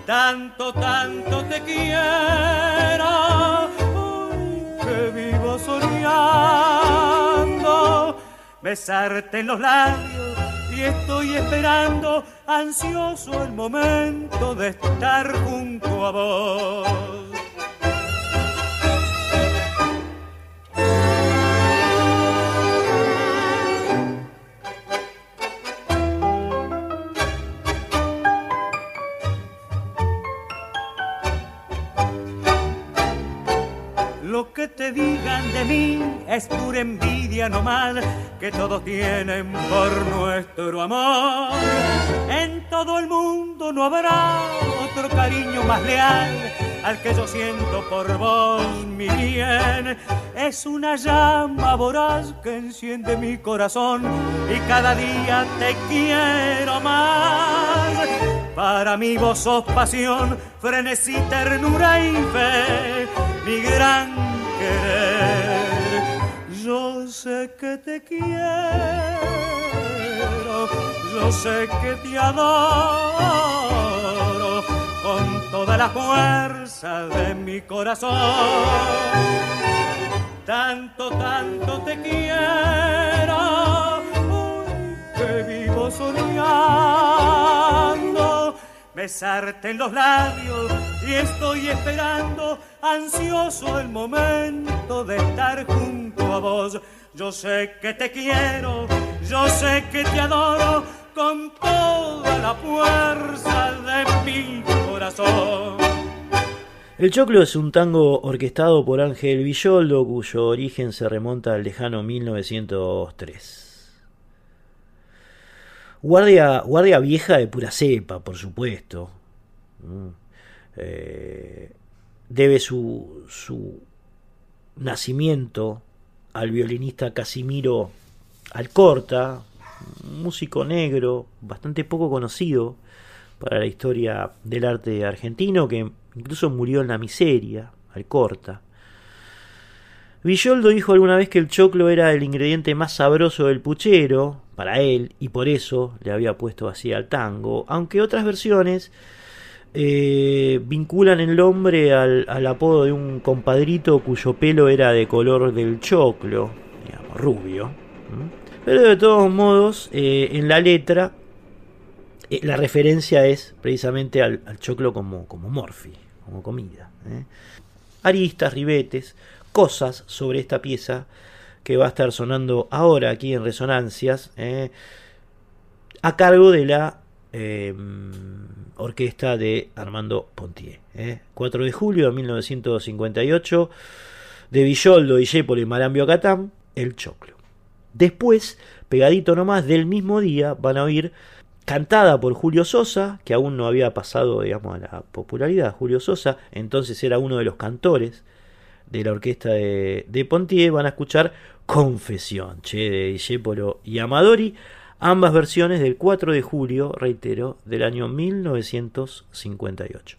Tanto, tanto te quiero, que vivo soñando, besarte en los labios y estoy esperando ansioso el momento de estar junto a vos. Lo que te digan de mí es pura envidia no mal que todos tienen por nuestro amor. En todo el mundo no habrá otro cariño más leal al que yo siento por vos, mi bien. Es una llama voraz que enciende mi corazón y cada día te quiero más. Para mí vos sos pasión, frenesí, ternura y fe, mi gran Yo sé que te quiero, yo sé que te adoro con toda la fuerza de mi corazón. Tanto, tanto te quiero, que vivo soñando, besarte en los labios y estoy esperando ansioso el momento de estar junto a vos. Yo sé que te quiero, yo sé que te adoro con toda la fuerza de mi corazón. El Choclo es un tango orquestado por Ángel Villoldo, cuyo origen se remonta al lejano 1903. Guardia, guardia vieja de pura cepa, por supuesto. Mm. Eh, debe su, su nacimiento al violinista Casimiro Alcorta, músico negro, bastante poco conocido para la historia del arte argentino, que incluso murió en la miseria, Alcorta. Villoldo dijo alguna vez que el choclo era el ingrediente más sabroso del puchero, para él, y por eso le había puesto así al tango, aunque otras versiones eh, vinculan el nombre al, apodo de un compadrito cuyo pelo era de color del choclo, digamos, rubio. Pero de todos modos, eh, en la letra, eh, la referencia es precisamente al, al, choclo como, como morfi, como comida. Aristas, ribetes, cosas sobre esta pieza que va a estar sonando ahora aquí en Resonancias, a cargo de la orquesta de Armando Pontier. 4 de julio de 1958, de Villoldo, Dijépolo y Marambio Catán, El Choclo. Después, pegadito nomás del mismo día, van a oír cantada por Julio Sosa, que aún no había pasado, digamos, a la popularidad. Julio Sosa, entonces era uno de los cantores de la orquesta de, de Pontier. Van a escuchar Confesión, che, de Dijépolo y Amadori. Ambas versiones del 4 de julio, reitero, del año 1958.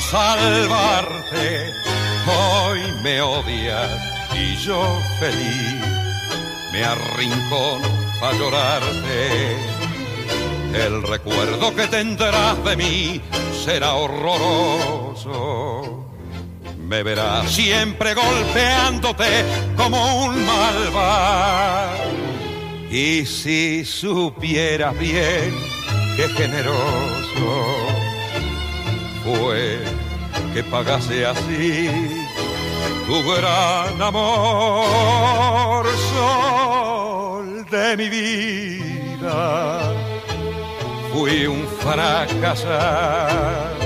Salvarte. Hoy me odias y yo feliz me arrincono a llorarte. El recuerdo que tendrás de mí será horroroso. Me verás siempre golpeándote como un malvado. Y si supieras bien qué generoso fue que pagase así tu gran amor, sol de mi vida. Fui un fracasado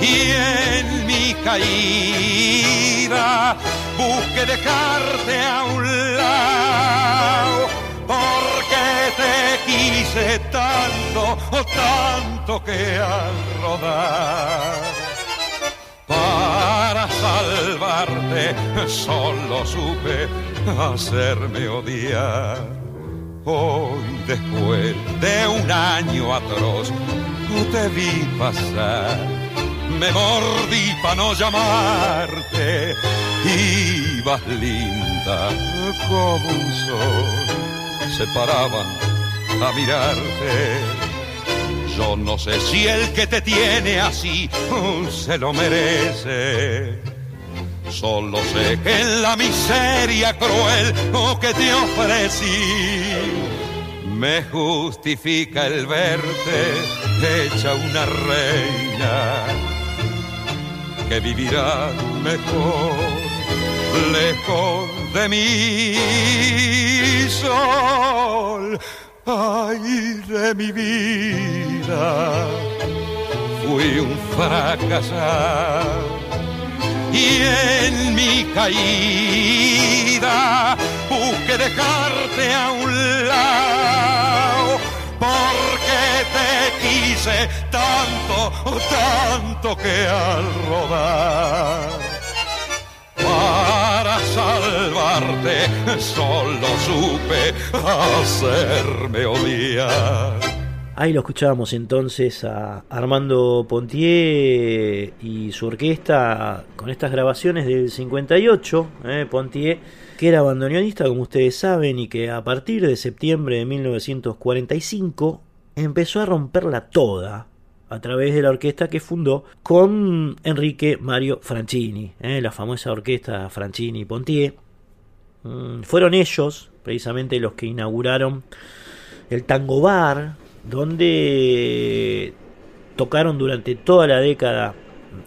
y en mi caída busqué dejarte a un lado porque te quise tanto, tanto que al rodar salvarte solo supe hacerme odiar. Hoy después de un año atroz, te vi pasar me mordí para no llamarte. Ibas linda como un sol, se paraban a mirarte. Yo no sé si el que te tiene así se lo merece. Solo sé que en la miseria cruel que te ofrecí me justifica el verte hecha una reina que vivirá mejor lejos de mí sol ay de mi vida. Fui un fracasado y en mi caída busqué dejarte a un lado porque te quise tanto, tanto que al rodar para salvarte solo supe hacerme odiar. Ahí lo escuchábamos entonces a Armando Pontier y su orquesta con estas grabaciones del 58. Eh, Pontier, que era bandoneonista, como ustedes saben, y que a partir de septiembre de 1945 empezó a romperla toda a través de la orquesta que fundó con Enrique Mario Franchini, eh, la famosa orquesta Franchini Pontier. Mm, fueron ellos, precisamente, los que inauguraron el Tango Bar, donde tocaron durante toda la década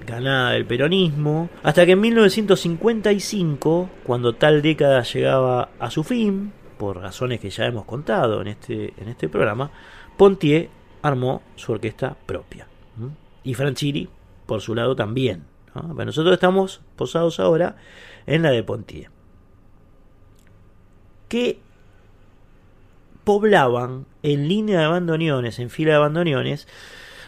ganada del peronismo, hasta que en 1955, cuando tal década llegaba a su fin, por razones que ya hemos contado en este, en este programa, Pontier armó su orquesta propia. Y Franchini, por su lado, también. nosotros estamos posados ahora en la de Pontier. Que poblaban en línea de bandoneones, en fila de bandoneones,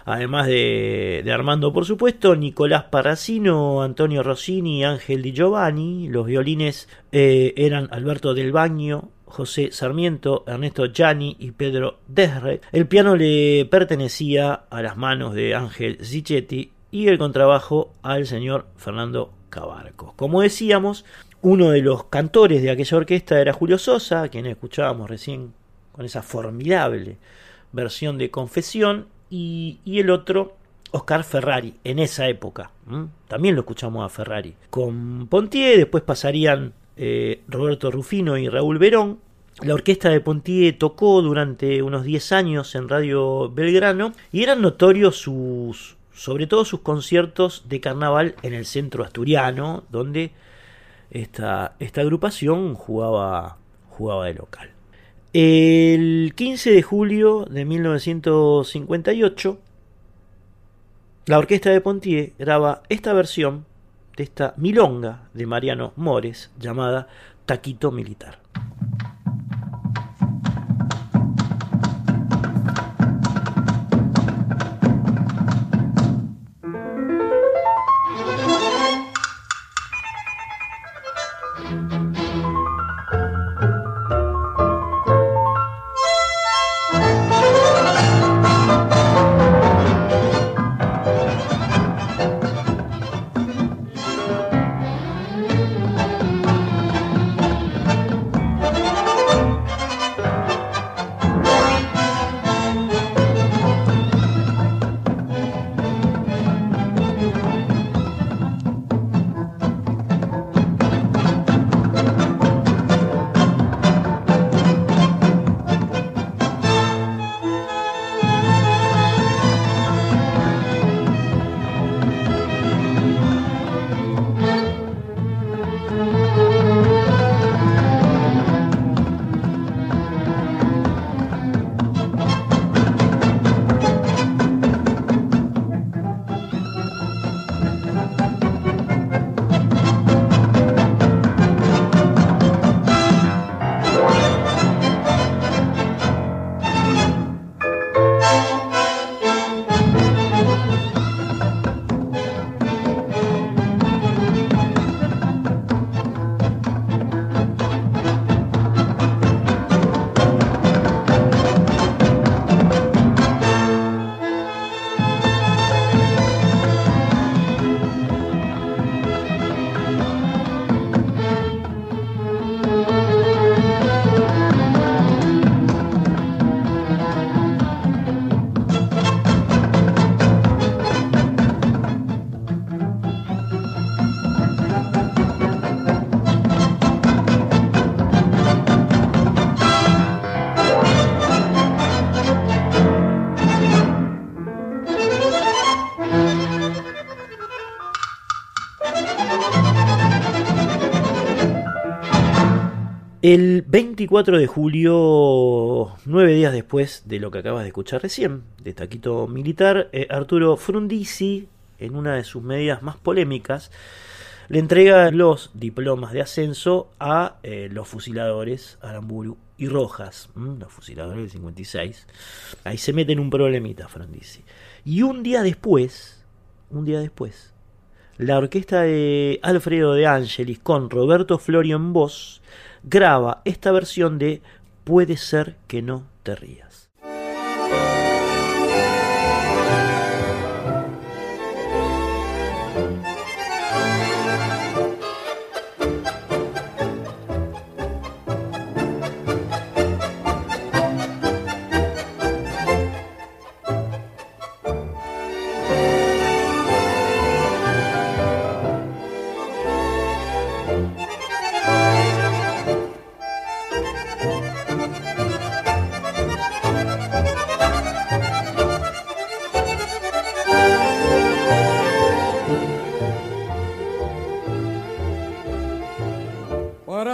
además de, Armando, por supuesto, Nicolás Parracino, Antonio Rossini, Ángel Di Giovanni, los violines eh, eran Alberto del Baño, José Sarmiento, Ernesto Gianni y Pedro Desre. El piano le pertenecía a las manos de Ángel Zichetti y el contrabajo al señor Fernando Cabarco. Como decíamos, uno de los cantores de aquella orquesta era Julio Sosa, quien escuchábamos recién con esa formidable versión de Confesión, y, el otro, Oscar Ferrari, en esa época. También lo escuchamos a Ferrari. Con Pontier, después pasarían eh, Roberto Rufino y Raúl Verón. La orquesta de Pontier tocó durante unos 10 años en Radio Belgrano y eran notorios sus, sobre todo sus conciertos de carnaval en el centro asturiano, donde esta, esta agrupación jugaba, jugaba de local. El 15 de julio de 1958, la orquesta de Pontier graba esta versión de esta milonga de Mariano Mores llamada Taquito Militar. El 24 de julio, nueve días después de lo que acabas de escuchar recién, de Taquito Militar, eh, Arturo Frundisi, en una de sus medidas más polémicas, le entrega los diplomas de ascenso a eh, los fusiladores Aramburu y Rojas, los fusiladores del 56. Ahí se mete en un problemita Frundisi. Y un día después, un día después, la orquesta de Alfredo de Angelis con Roberto Florio en voz graba esta versión de Puede ser que no te rías.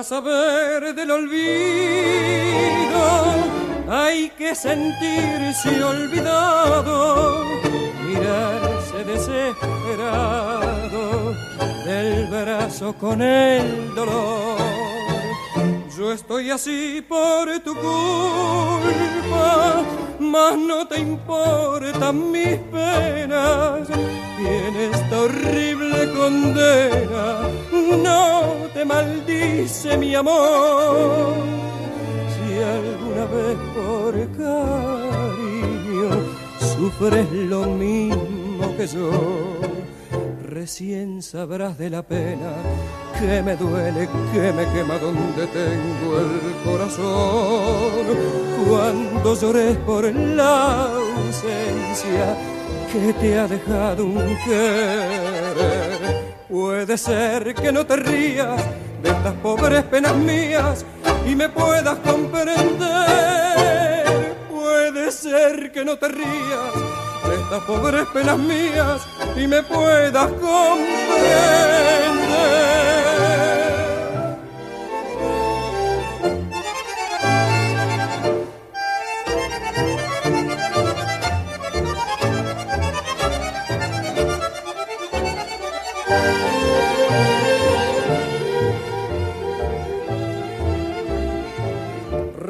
Saber del olvido hay que sentirse olvidado, mirarse desesperado del brazo con el dolor. Yo estoy así por tu culpa, mas no te importan mis penas. Y en esta horrible condena no te maldice mi amor. Si alguna vez por cariño sufres lo mismo que yo recién sabrás de la pena que me duele, que me quema donde tengo el corazón. Cuando llores por la ausencia que te ha dejado un querer. Puede ser que no te rías de estas pobres penas mías y me puedas comprender. Puede ser que no te rías de estas pobres penas mías y me puedas comprender.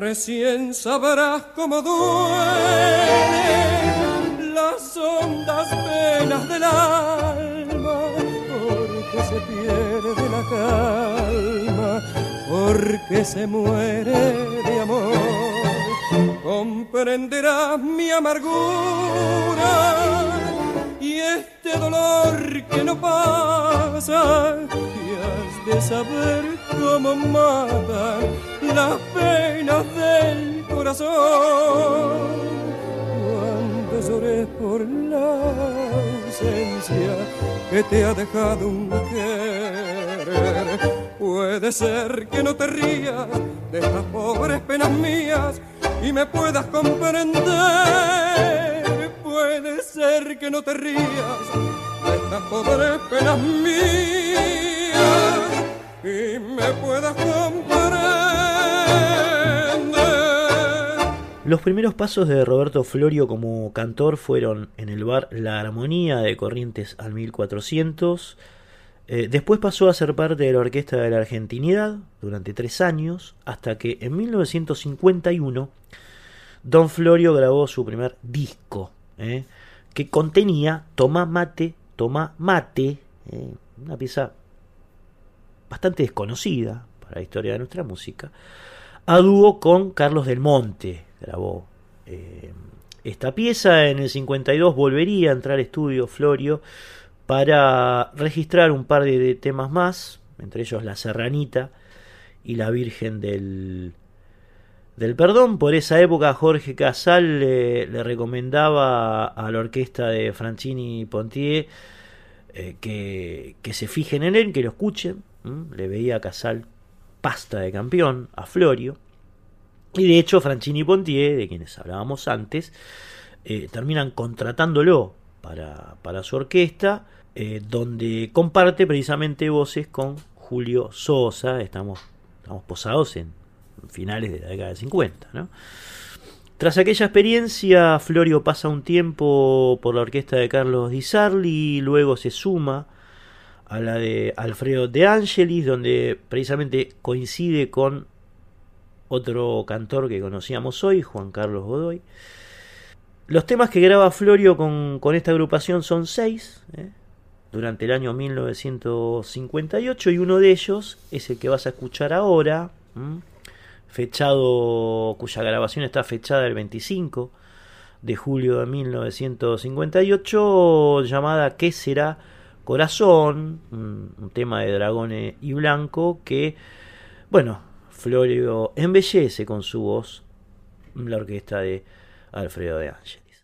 Recién sabrás cómo duelen las hondas penas del alma, porque se pierde la calma, porque se muere de amor. Comprenderás mi amargura y este dolor que no pasa de saber cómo mata las penas del corazón. Cuando llores por la ausencia que te ha dejado un querer, puede ser que no te rías de estas pobres penas mías y me puedas comprender. Puede ser que no te rías de estas pobres penas mías y me puedas comprender. Los primeros pasos de Roberto Florio como cantor fueron en el bar La Armonía de Corrientes al 1400. Eh, después pasó a ser parte de la Orquesta de la Argentinidad durante tres años, hasta que en 1951 Don Florio grabó su primer disco, eh, que contenía Toma Mate, Toma Mate, eh, una pieza bastante desconocida para la historia de nuestra música, a dúo con Carlos del Monte. Grabó eh, esta pieza. En el 52 volvería a entrar estudio Florio para registrar un par de, temas más, entre ellos La Serranita y La Virgen del, del Perdón. Por esa época Jorge Casal le, recomendaba a la orquesta de Francini Pontier eh, que, que, se fijen en él, que lo escuchen, le veía a Casal pasta de campeón a Florio. Y de hecho, Franchini y Pontier, de quienes hablábamos antes, eh, terminan contratándolo para, para su orquesta, eh, donde comparte precisamente voces con Julio Sosa. Estamos, estamos posados en finales de la década de 50. Tras aquella experiencia, Florio pasa un tiempo por la orquesta de Carlos Di Sarli, luego se suma a la de Alfredo de Angelis, donde precisamente coincide con otro cantor que conocíamos hoy, Juan Carlos Godoy. Los temas que graba Florio con, esta agrupación son seis, ¿eh? durante el año 1958, y uno de ellos es el que vas a escuchar ahora, fechado, cuya grabación está fechada el 25 de julio de 1958, llamada ¿Qué será? Corazón, un, tema de Dragones y Blanco que, bueno, Florio embellece con su voz la orquesta de Alfredo de Ángeles.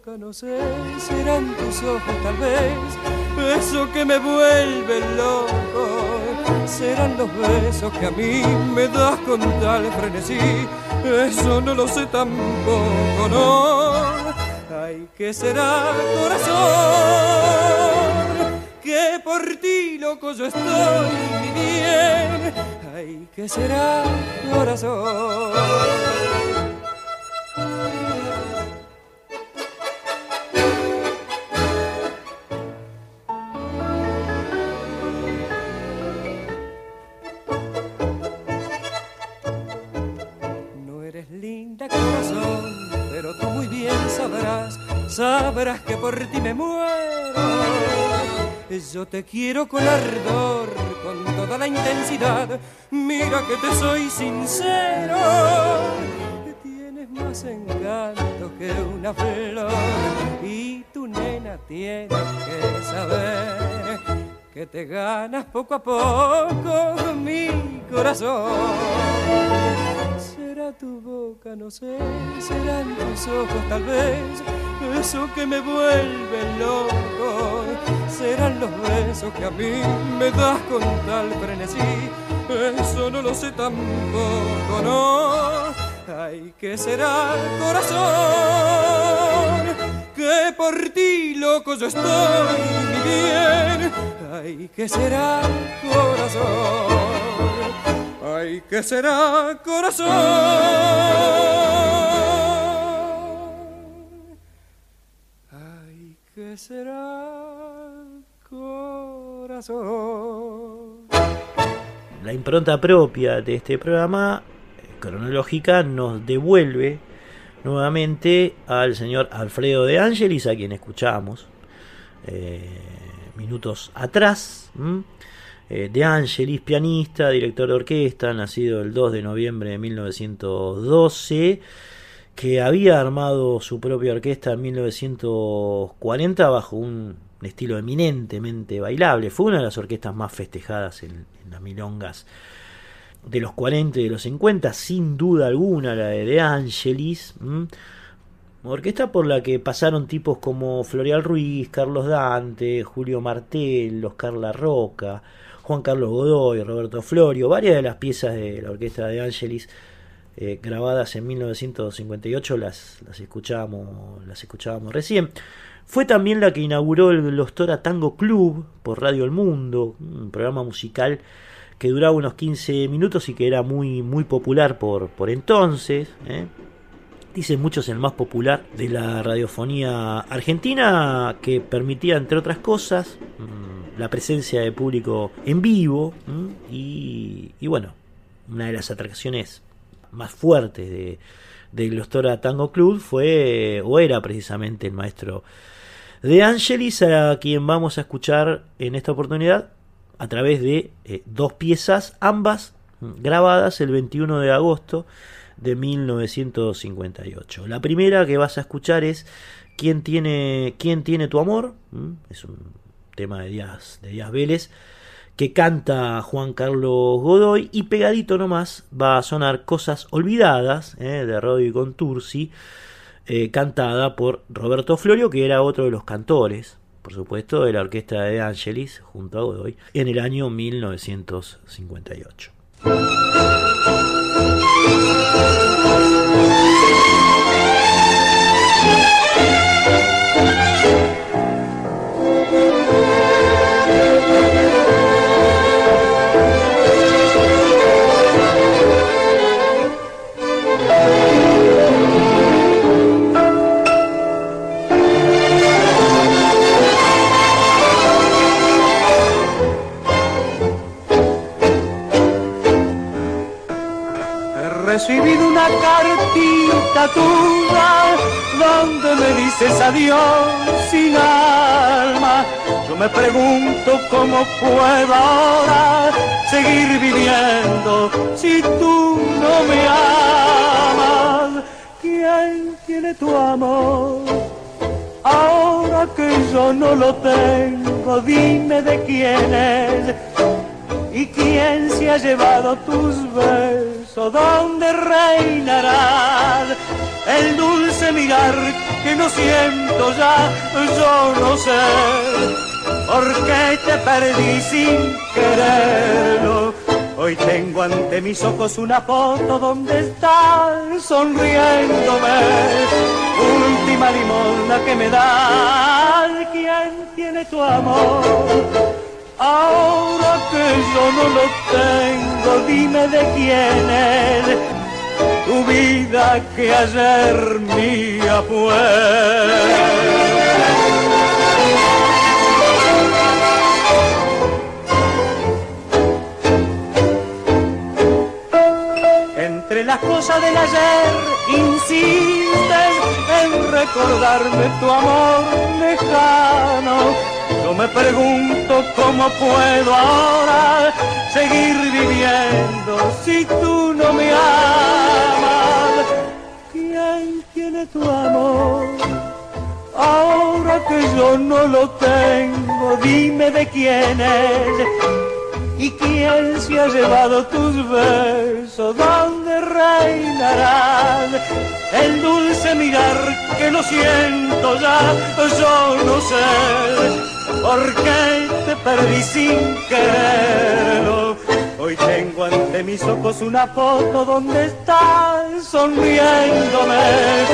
Boca, no sé, serán tus ojos tal vez, eso que me vuelve loco. Serán los besos que a mí me das con tal frenesí eso no lo sé tampoco, no. Ay, ¿qué será, corazón? Que por ti loco yo estoy, bien. Ay, ¿qué será, corazón? Sabrás, que por ti me muero. Yo te quiero con ardor, con toda la intensidad. Mira que te soy sincero. Tienes más encanto que una flor y tu nena tiene que saber que te ganas poco a poco mi corazón será tu boca, no sé, serán tus ojos tal vez, eso que me vuelve loco, serán los besos que a mí me das con tal frenesí, eso no lo sé tampoco, no, ay, que será corazón, que por ti loco yo estoy, mi bien, ay, que será corazón Ay, ¿qué será, corazón? Ay, ¿qué será, corazón? La impronta propia de este programa eh, cronológica nos devuelve nuevamente al señor Alfredo de Ángelis, a quien escuchamos eh, minutos atrás. De Angelis, pianista, director de orquesta, nacido el 2 de noviembre de 1912, que había armado su propia orquesta en 1940 bajo un estilo eminentemente bailable. Fue una de las orquestas más festejadas en, las milongas de los 40 y de los 50, sin duda alguna la de De Angelis. Orquesta por la que pasaron tipos como Florial Ruiz, Carlos Dante, Julio Martel, Oscar La Roca, Juan Carlos Godoy, Roberto Florio, varias de las piezas de la orquesta de Angelis eh, grabadas en 1958 las, las, escuchábamos, las escuchábamos recién. Fue también la que inauguró el Los Tora Tango Club por Radio El Mundo, un programa musical que duraba unos 15 minutos y que era muy, muy popular por, por entonces. ¿eh? Dicen muchos el más popular de la radiofonía argentina, que permitía, entre otras cosas, mm, la presencia de público en vivo y, bueno, una de las atracciones más fuertes de, de Glostora Tango Club fue o era precisamente el maestro de Angelis a quien vamos a escuchar en esta oportunidad a través de eh, dos piezas, ambas grabadas el 21 de agosto de 1958. La primera que vas a escuchar es ¿Quién tiene, quién tiene tu amor? Es un tema de Díaz, de Díaz Vélez, que canta Juan Carlos Godoy y pegadito nomás va a sonar Cosas Olvidadas eh, de Roddy Contursi, eh, cantada por Roberto Florio, que era otro de los cantores, por supuesto, de la orquesta de Angelis junto a Godoy, en el año 1958. Donde me dices adiós sin alma. Yo me pregunto cómo puedo ahora seguir viviendo si tú no me amas. ¿Quién tiene tu amor? Ahora que yo no lo tengo, dime de quién es y quién se ha llevado tus besos donde reinará el dulce mirar que no siento ya, yo no sé por qué te perdí sin quererlo. Hoy tengo ante mis ojos una foto donde estás sonriéndome, última limosna que me das, ¿quién tiene tu amor? Ahora que yo no lo tengo, dime de quién es tu vida que ayer mía fue. Entre las cosas del ayer insistes en recordarme tu amor lejano. Yo me pregunto cómo puedo ahora seguir viviendo si tú no me amas. ¿Quién tiene tu amor? Ahora que yo no lo tengo, dime de quién es. ¿Y quién se ha llevado tus besos? ¿Dónde reinarán? El dulce mirar que lo siento ya, yo no sé por qué te perdí sin quererlo. Hoy tengo ante mis ojos una foto donde estás sonriéndome.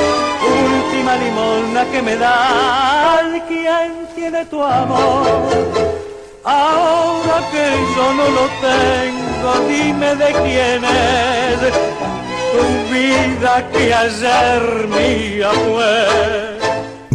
Última limosna que me da, ¿quién tiene tu amor? Ahora que yo no lo tengo, dime de quién es tu vida que ayer mía fue.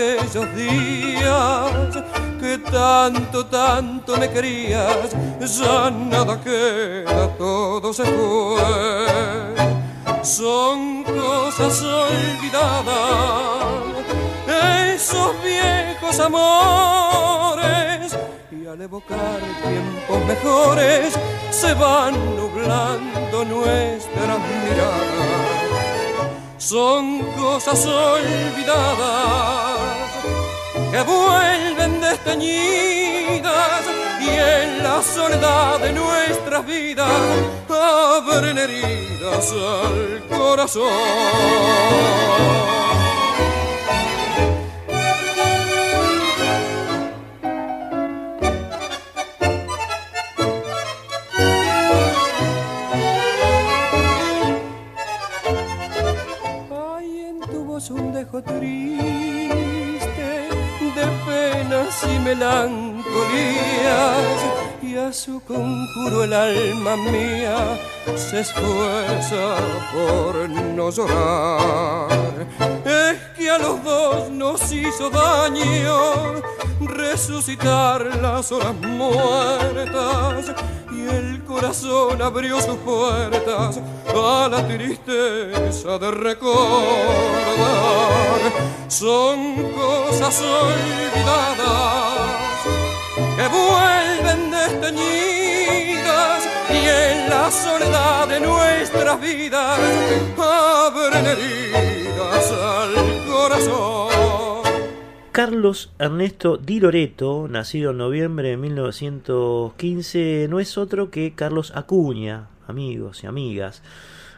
Aquellos días que tanto, tanto me querías. Ya nada queda, todo se fue. Son cosas olvidadas, esos viejos amores. Y al evocar tiempos mejores, se van nublando nuestras miradas. Son cosas olvidadas que vuelven desteñidas y en la soledad de nuestras vidas abren heridas al corazón. El alma mía se esfuerza por no llorar. Es que a los dos nos hizo daño resucitar las horas muertas y el corazón abrió sus puertas a la tristeza de recordar. Son cosas olvidadas que vuelven desteñidas y en la soledad de nuestras vidas al corazón. Carlos Ernesto Di Loreto, nacido en noviembre de 1915, no es otro que Carlos Acuña, amigos y amigas,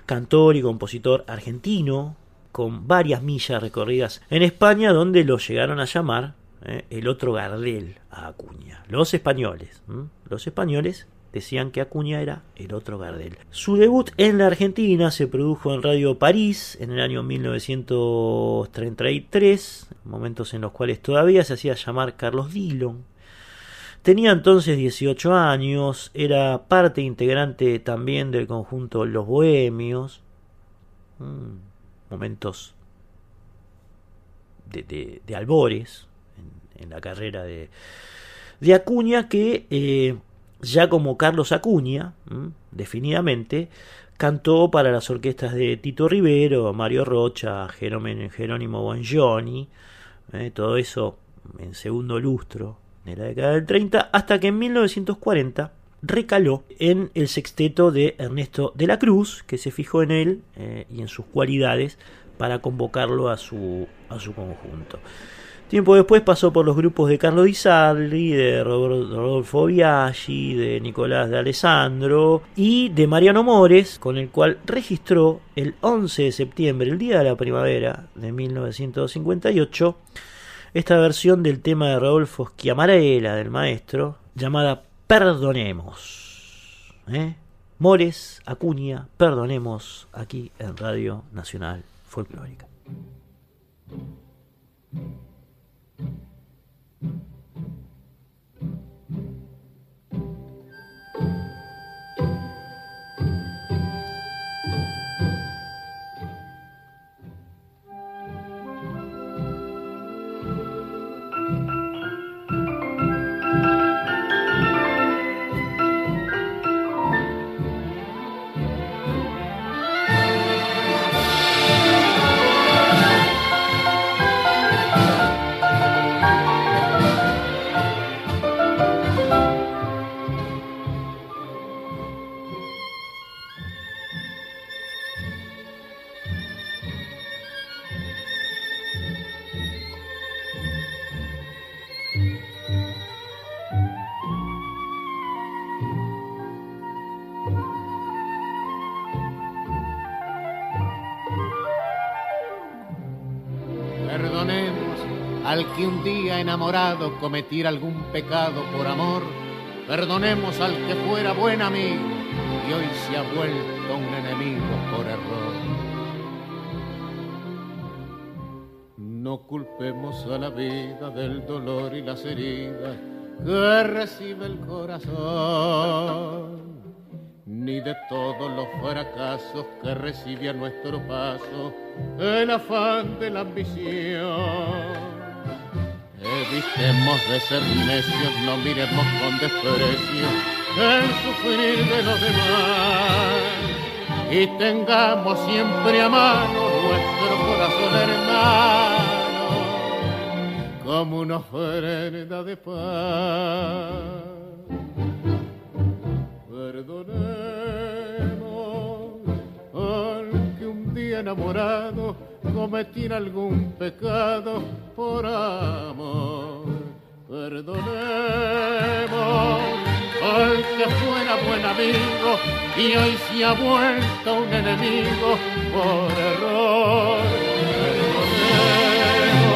cantor y compositor argentino, con varias millas recorridas en España, donde lo llegaron a llamar eh, el otro Gardel a Acuña. Los españoles, los españoles decían que Acuña era el otro Gardel. Su debut en la Argentina se produjo en Radio París en el año 1933, momentos en los cuales todavía se hacía llamar Carlos Dillon. Tenía entonces 18 años, era parte integrante también del conjunto Los Bohemios. Mm, momentos de, de, albores en, en, la carrera de, de Acuña que eh, ya como Carlos Acuña, definidamente, cantó para las orquestas de Tito Rivero, Mario Rocha, Jerónimo Bongioni, eh, todo eso en segundo lustro de la década del 30, hasta que en 1940 recaló en el sexteto de Ernesto de la Cruz, que se fijó en él eh, y en sus cualidades para convocarlo a su, a su conjunto. Tiempo después pasó por los grupos de Carlo Di Sarli, de Rodolfo Biaggi, de Nicolás de Alessandro y de Mariano Mores, con el cual registró el 11 de septiembre, el día de la primavera de 1958, esta versión del tema de Rodolfo Schiamarella, del maestro, llamada Perdonemos. ¿eh? Mores, Acuña, Perdonemos, aquí en Radio Nacional Folclórica. Thank you. Enamorado cometiera algún pecado por amor, perdonemos al que fuera buen amigo y hoy se ha vuelto un enemigo por error. No culpemos a la vida del dolor y las heridas que recibe el corazón, ni de todos los fracasos que recibe a nuestro paso el afán de la ambición Evitemos de ser necios, no miremos con desprecio el sufrir de los demás. Y tengamos siempre a mano nuestro corazón hermano, como una ofrenda de paz. Perdonemos al que un día enamorado cometir algún pecado por amor. Perdonemos al que fuera buen amigo y hoy se ha vuelto un enemigo por error. Perdonemos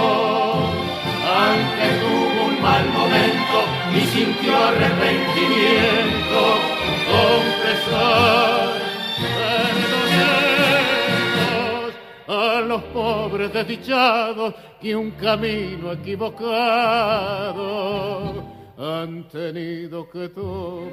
al que tuvo un mal momento y sintió arrepentimiento, confesar a los pobres desdichados que un camino equivocado han tenido que tomar.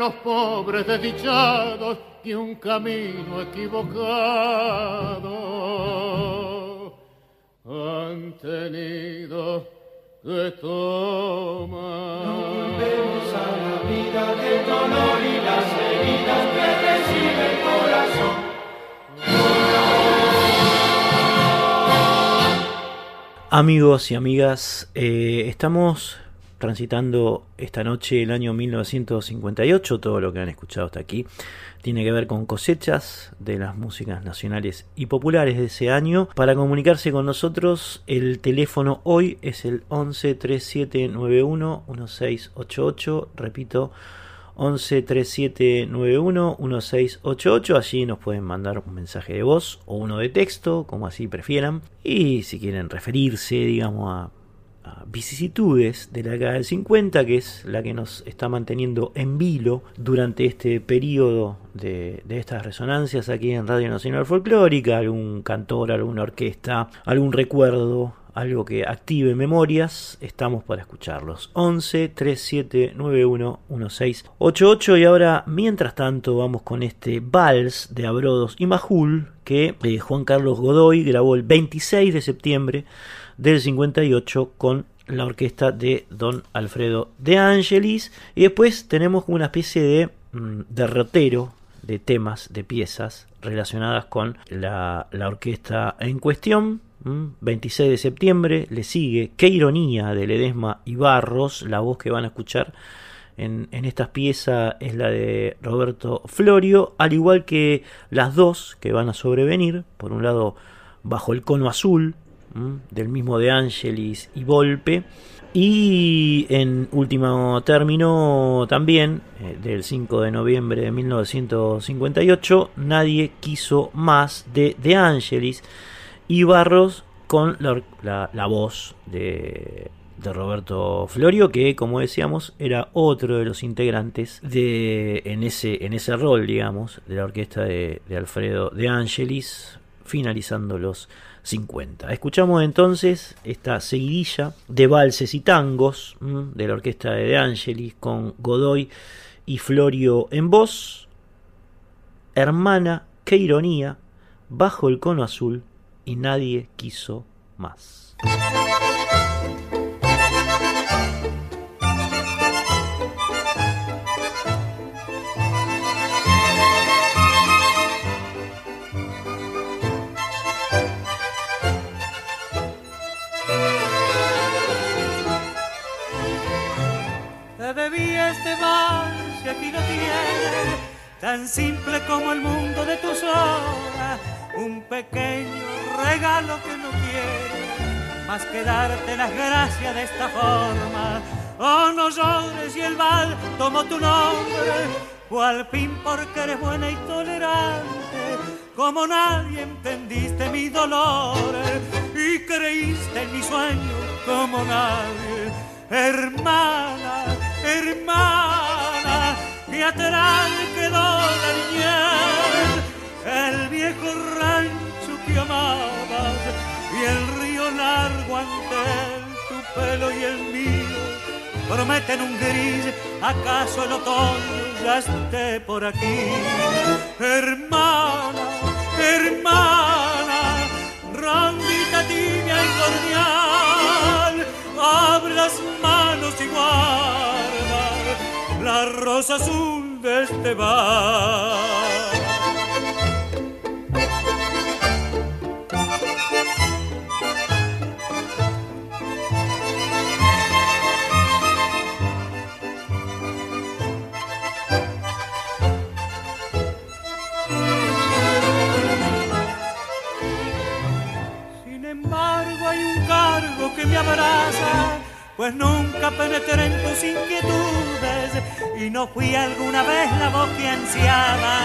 Los pobres desdichados que un camino equivocado han tenido que tomar. No volvemos a la vida del dolor y las heridas que recibe el corazón. Amigos y amigas, eh, estamos transitando esta noche el año 1958, todo lo que han escuchado hasta aquí tiene que ver con cosechas de las músicas nacionales y populares de ese año. Para comunicarse con nosotros, el teléfono hoy es el 11 3791 1688, repito, 11 3791 1688. Allí nos pueden mandar un mensaje de voz o uno de texto, como así prefieran. Y si quieren referirse, digamos, a vicisitudes de la década del 50, que es la que nos está manteniendo en vilo durante este periodo de, estas resonancias aquí en Radio Nacional Folclórica, algún cantor, alguna orquesta, algún recuerdo, algo que active memorias, estamos para escucharlos. 11 3791 1688 y ahora, mientras tanto, vamos con este vals de Abrodos y Majul que eh, Juan Carlos Godoy grabó el 26 de septiembre del 58 con la orquesta de Don Alfredo de Angelis. Y después tenemos una especie de mm, derrotero de temas, de piezas relacionadas con la, la orquesta en cuestión 26 de septiembre, le sigue Qué ironía de Ledesma y Barros, la voz que van a escuchar en, en estas piezas es la de Roberto Florio, al igual que las dos que van a sobrevenir, por un lado bajo el cono azul, del mismo de Angelis y Volpe, y en último término también, eh, del 5 de noviembre de 1958, Nadie quiso más de De Angelis y Barros con la, la, voz de, de, Roberto Florio, que como decíamos era otro de los integrantes de, en, ese, en ese rol, digamos, de la orquesta de, de Alfredo De Angelis, finalizando los 50. Escuchamos entonces esta seguidilla de valses y tangos de la orquesta de De Angelis con Godoy y Florio en voz. Hermana, qué ironía, bajo el cono azul y nadie quiso más. Aquí lo tienes, tan simple como el mundo de tus horas, un pequeño regalo que no quiere más que darte las gracias de esta forma. Oh, no llores y el mal tomó tu nombre, o al fin porque eres buena y tolerante, como nadie entendiste mi dolor y creíste en mi sueño como nadie. Hermana, hermana, y atrás quedó la niñez, el viejo rancho que amabas y el río largo ante tu pelo y el mío prometen un gris, acaso el otoño ya esté por aquí. Hermana, hermana, rondita tibia y cordial, abre las manos guarda la rosa azul de este bar. Sin embargo hay un cargo que me abraza pues nunca penetré en tus inquietudes y no fui alguna vez la voz que ansiaba.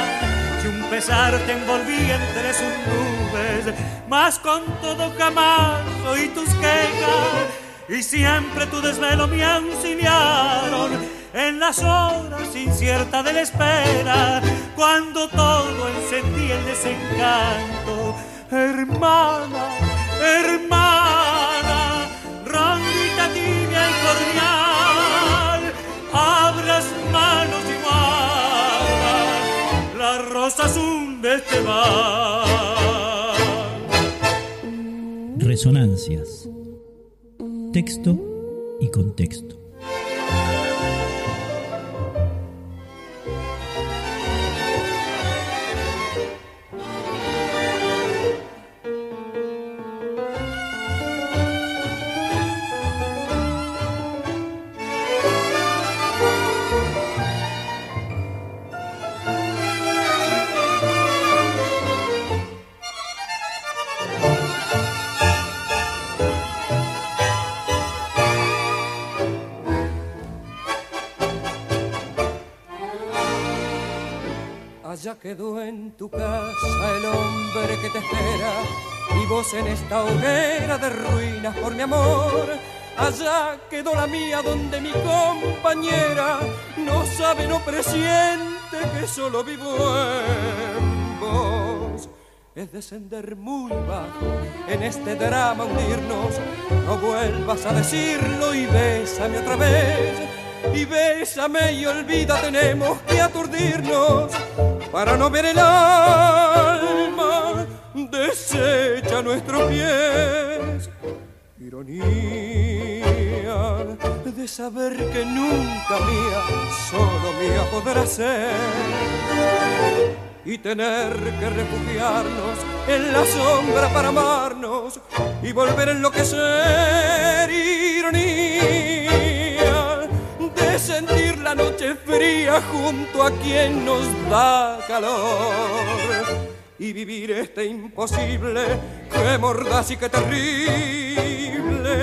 Si un pesar te envolvía entre sus nubes, mas con todo jamás oí tus quejas y siempre tu desvelo me auxiliaron en las horas inciertas de la espera, cuando todo encendía el desencanto. Hermana, hermana, las manos y guarda la rosa azul de este bar. Resonancias. Texto y contexto. Ya quedó en tu casa el hombre que te espera y vos en esta hoguera de ruinas por mi amor. Allá quedó la mía donde mi compañera no sabe, no presiente que solo vivo en vos. Es descender muy bajo, en este drama hundirnos. No vuelvas a decirlo y bésame otra vez. Y bésame y olvida, tenemos que aturdirnos para no ver el alma desecha nuestros pies. Ironía de saber que nunca mía, solo mía podrá ser. y tener que refugiarnos en la sombra para amarnos y volver a enloquecer ironía sentir la noche fría junto a quien nos da calor y vivir este imposible que mordaz y que terrible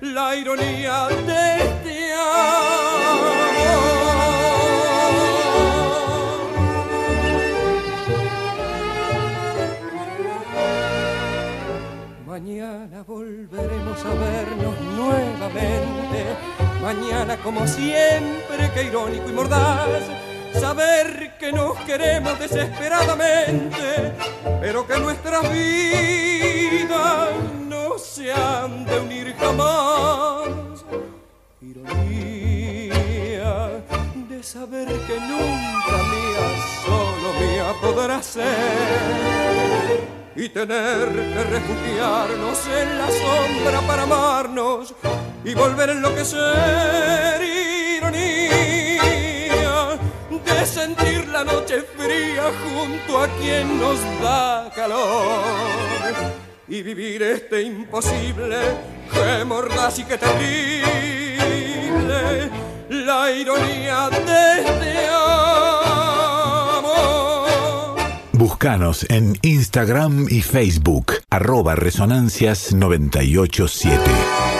la ironía de este amor. Mañana volveremos a vernos nuevamente. Mañana, como siempre, que irónico y mordaz. Saber que nos queremos desesperadamente, pero que nuestras vidas no se han de unir jamás. Ironía de saber que nunca mía, solo mía podrá ser y tener que refugiarnos en la sombra para amarnos y volver a enloquecer. Ironía de sentir la noche fría junto a quien nos da calor y vivir este imposible que mordaz y que terrible. La ironía de este Búscanos en Instagram y Facebook, arroba Resonancias 987.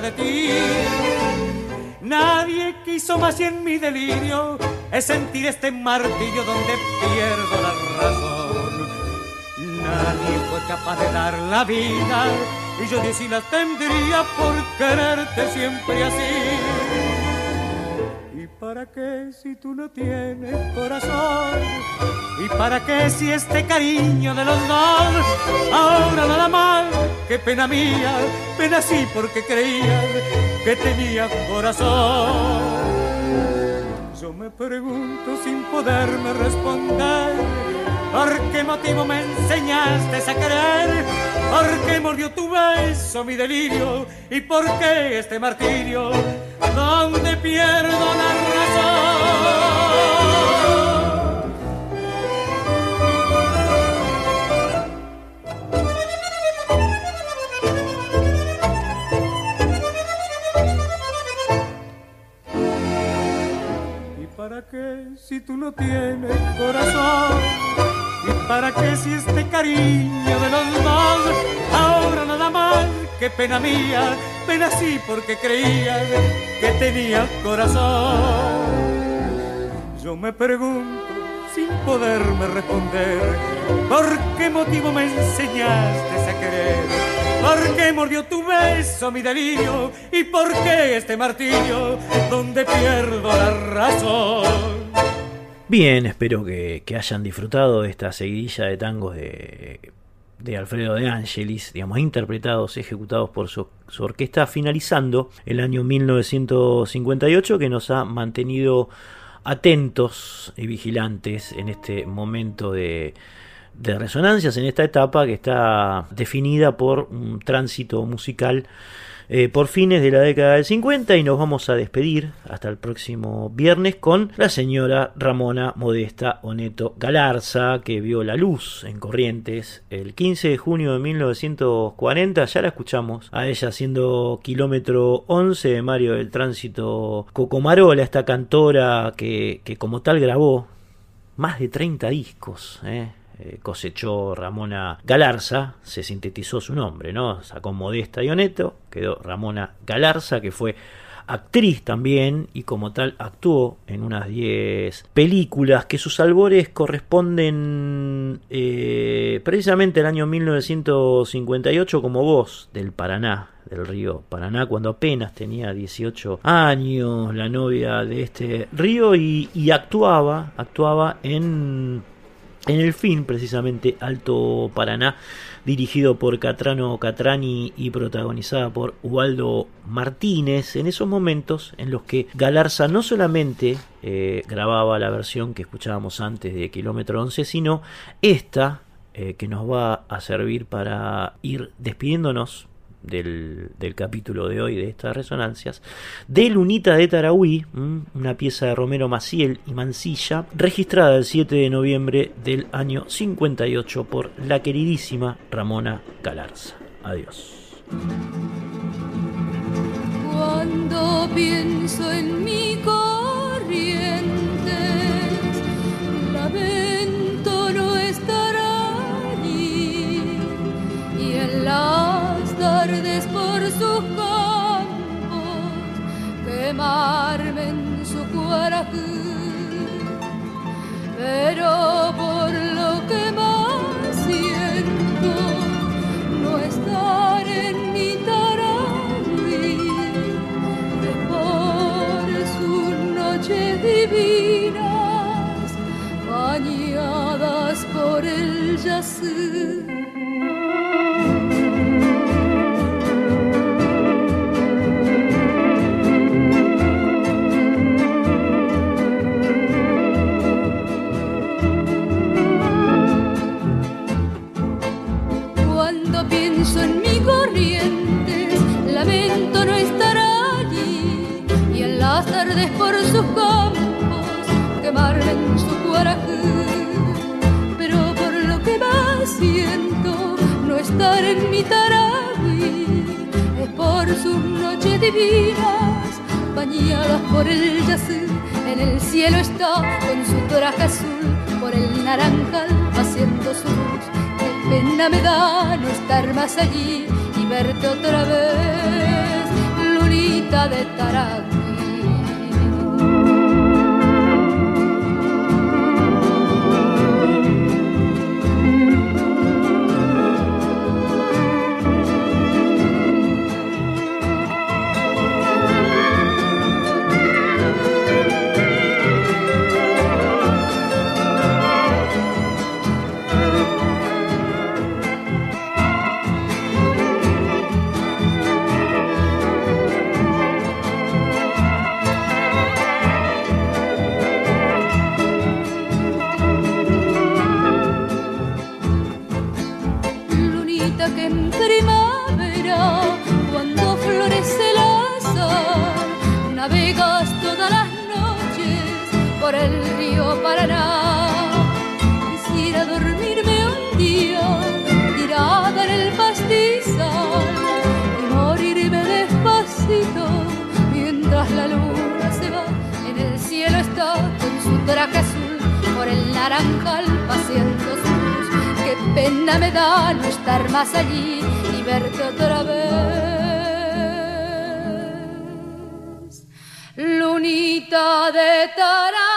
De ti. Nadie quiso más y en mi delirio es sentir este martillo donde pierdo la razón. Nadie fue capaz de dar la vida y yo ni si la tendría por quererte siempre así. ¿Y para qué si tú no tienes corazón? ¿Y para qué si este cariño de los dos ahora nada mal? Qué pena mía, pena sí porque creía que tenía corazón. Yo me pregunto sin poderme responder, ¿por qué motivo me enseñaste a querer? ¿Por qué mordió tu beso mi delirio? ¿Y por qué este martirio donde pierdo la para qué si tú no tienes corazón? ¿Y para qué si este cariño de los dos ahora nada más? Qué pena mía, pena sí porque creía que tenía corazón. Yo me pregunto sin poderme responder, ¿por qué motivo me enseñaste a querer? ¿Por qué mordió tu beso mi delirio? ¿Y por qué este martirio donde pierdo la razón? Bien, espero que, hayan disfrutado de esta seguidilla de tangos de, de Alfredo de Angelis, digamos, interpretados, ejecutados por su, su, orquesta, finalizando el año 1958 que nos ha mantenido atentos y vigilantes en este momento de, de resonancias, en esta etapa que está definida por un tránsito musical eh, por fines de la década del 50 y nos vamos a despedir hasta el próximo viernes con la señora Ramona Modesta Oneto Galarza que vio la luz en Corrientes el 15 de junio de 1940 ya la escuchamos a ella haciendo kilómetro 11 de Mario del Tránsito Cocomarola esta cantora que, que como tal grabó más de 30 discos eh cosechó Ramona Galarza, se sintetizó su nombre, ¿no? Sacó Modesta y Oneto, quedó Ramona Galarza, que fue actriz también y como tal actuó en unas 10 películas que sus albores corresponden eh, precisamente al año 1958 como voz del Paraná, del río Paraná, cuando apenas tenía 18 años, la novia de este río y, y actuaba, actuaba en en el fin, precisamente, Alto Paraná, dirigido por Catrano Catrani y protagonizada por Ubaldo Martínez, en esos momentos en los que Galarza no solamente eh, grababa la versión que escuchábamos antes de Kilómetro 11, sino esta eh, que nos va a servir para ir despidiéndonos del, del, capítulo de hoy de estas resonancias, de Lunita de Tarahui, una pieza de Romero Maciel y Mancilla, registrada el 7 de noviembre del año 58 por la queridísima Ramona Galarza. Adiós. Cuando pienso en mi corriente, lamento no estar allí y en las tardes por sus campos quemarme en su cuarajú. Pero por lo que más siento, no estar en mi es por sus noches divinas, bañadas por el yacer. sus campos, quemarla en su cuaraje. Pero por lo que más siento no estar en mi Tarahui, es por sus noches divinas, bañadas por el yacé. En el cielo está con su traje azul, por el naranjal haciendo su luz. Qué pena me da no estar más allí y verte otra vez, lunita de Tarahui. en primavera, cuando florece el azar, navegas todas las noches por el río Paraná. Quisiera dormirme un día, tirada en el pastizal, y morirme despacito mientras la luna se va. En el cielo está con su traje azul, por el naranjal paseando pena me da no estar más allí y verte otra vez. Lunita de Tarán.